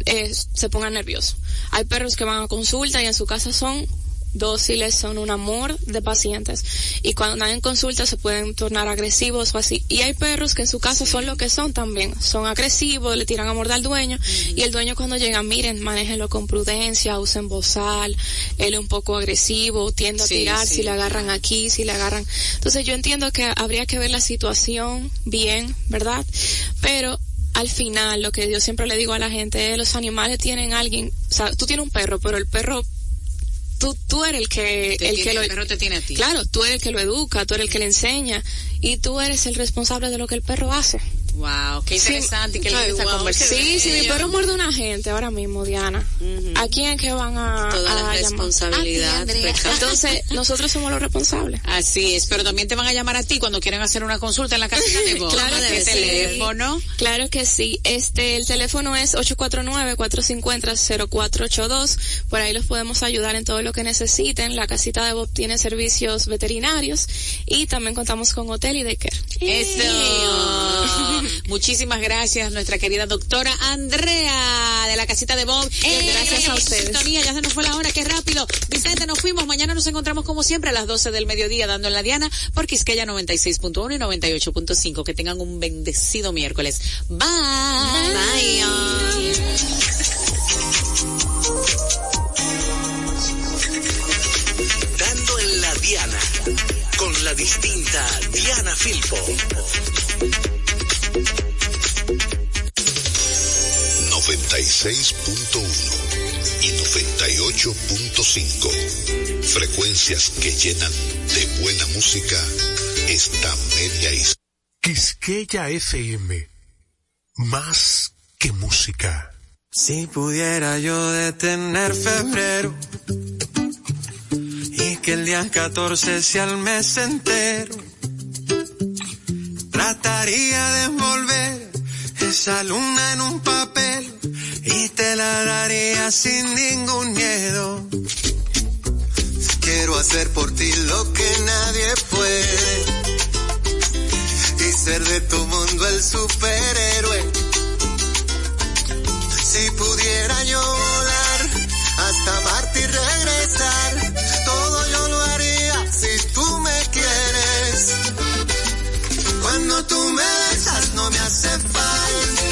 eh, se ponga nervioso. Hay perros que van a consulta y en su casa son dóciles, son un amor de pacientes. Y cuando dan en consulta se pueden tornar agresivos o así. Y hay perros que en su casa son lo que son también. Son agresivos, le tiran amor al dueño. Y el dueño cuando llega, miren, manéjenlo con prudencia, usen bozal, él es un poco agresivo, tiende a Sí, tirar sí, si le agarran aquí, si le agarran. Entonces yo entiendo que habría que ver la situación bien, ¿verdad? Pero al final lo que yo siempre le digo a la gente es los animales tienen alguien, o sea, tú tienes un perro, pero el perro tú tú eres el que Te el tiene- que lo el perro te tiene a ti. Claro, tú eres el que lo educa, tú eres el que le enseña y tú eres el responsable de lo que el perro hace. Wow, qué interesante sí, que esta conversación. Sí, si mi perro muerde a una gente ahora mismo, Diana, ¿a quién es que van a Toda la responsabilidad. Entonces, <laughs> nosotros somos los responsables. Así es, pero también te van a llamar a ti cuando quieran hacer una consulta en la casa de voz. claro que sí. teléfono? Claro que sí. Este, el teléfono es 849-450-0482. Por ahí los podemos ayudar en todo lo que necesiten. La casita de Bob tiene servicios veterinarios y también contamos con hotel y daycare. Eso. Muchísimas gracias, nuestra querida doctora Andrea de la casita de Bob. gracias a ustedes. ya se nos fue la hora, qué rápido. Vicente, nos fuimos. Mañana nos encontramos como siempre a las 12 del mediodía dando en la Diana por Quisqueya 96.1 y 98.5. Que tengan un bendecido miércoles. Bye. Bye. Dando en la Diana con la distinta Diana Filpo. 96.1 y 98.5. Frecuencias que llenan de buena música esta media isla. Quisqueya FM. Más que música. Si pudiera yo detener febrero y que el día 14 sea el mes entero, trataría de envolver esa luna en un papel y te la daría sin ningún miedo. Quiero hacer por ti lo que nadie puede y ser de tu mundo el superhéroe. Si pudiera yo volar hasta Marte y regresar, todo yo lo haría si tú me quieres. Cuando tú me besas no me hace falta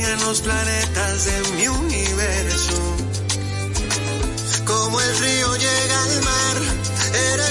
alinean los planetas de mi universo. Como el río llega al mar, eres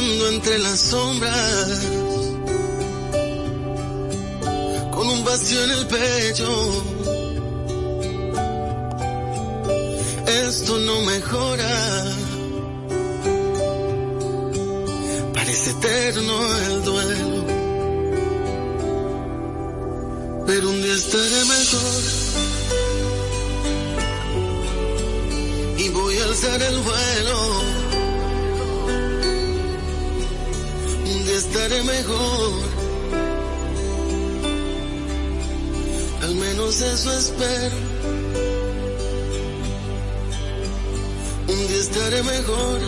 Entre las sombras con un vacío en el pecho. Esto no mejora. Parece eterno el duelo. Pero un día estaré mejor. Y voy a alzar el vuelo. Estaré mejor. Al menos eso espero. Un día estaré mejor.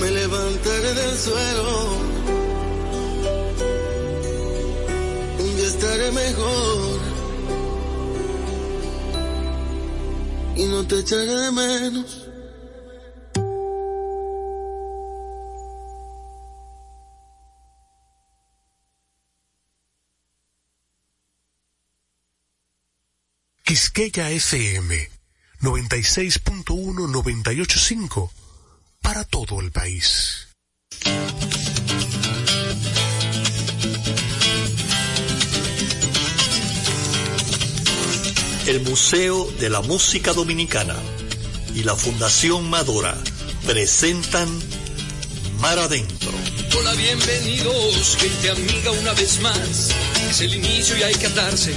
Me levantaré del suelo. Un día estaré mejor. Y no te echaré de menos. Quisqueya FM 96.1-98.5 para todo el país. El Museo de la Música Dominicana y la Fundación Madora presentan Mar Adentro. Hola, bienvenidos, gente amiga una vez más. Es el inicio y hay que atarse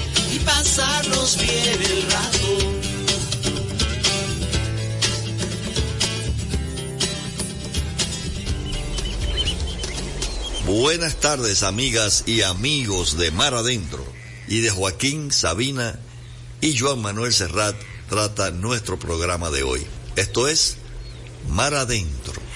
pasarnos bien el rato. Buenas tardes, amigas y amigos de Mar Adentro y de Joaquín Sabina y Joan Manuel Serrat trata nuestro programa de hoy. Esto es Mar Adentro.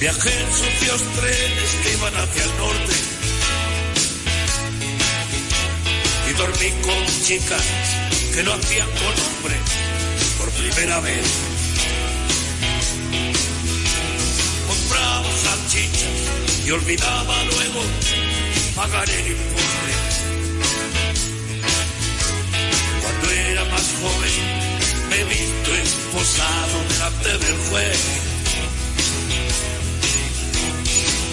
Viajé en sucios trenes que iban hacia el norte. Y dormí con chicas que lo hacían con hombre por primera vez. Compraba salchichas y olvidaba luego pagar el informe. Cuando era más joven, me he visto esposado delante del juez.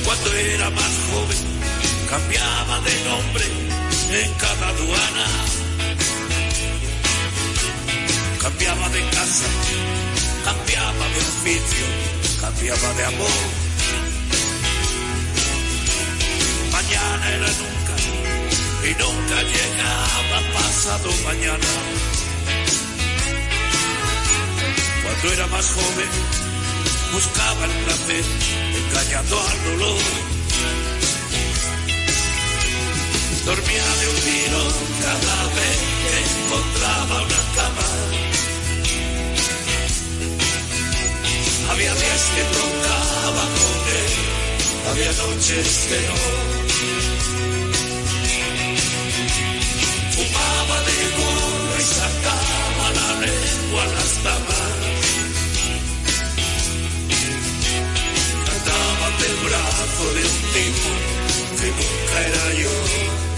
Cuando era más joven, cambiaba de nombre en cada aduana. Cambiaba de casa, cambiaba de oficio, cambiaba de amor. Mañana era nunca y nunca llegaba pasado mañana. Cuando era más joven, buscaba el placer, engañando al dolor. Dormía de un tiro cada vez que encontraba una cama. días que tocaba con él, había noches que no. Fumaba de gorro y sacaba la lengua a las del brazo del timón que nunca era yo.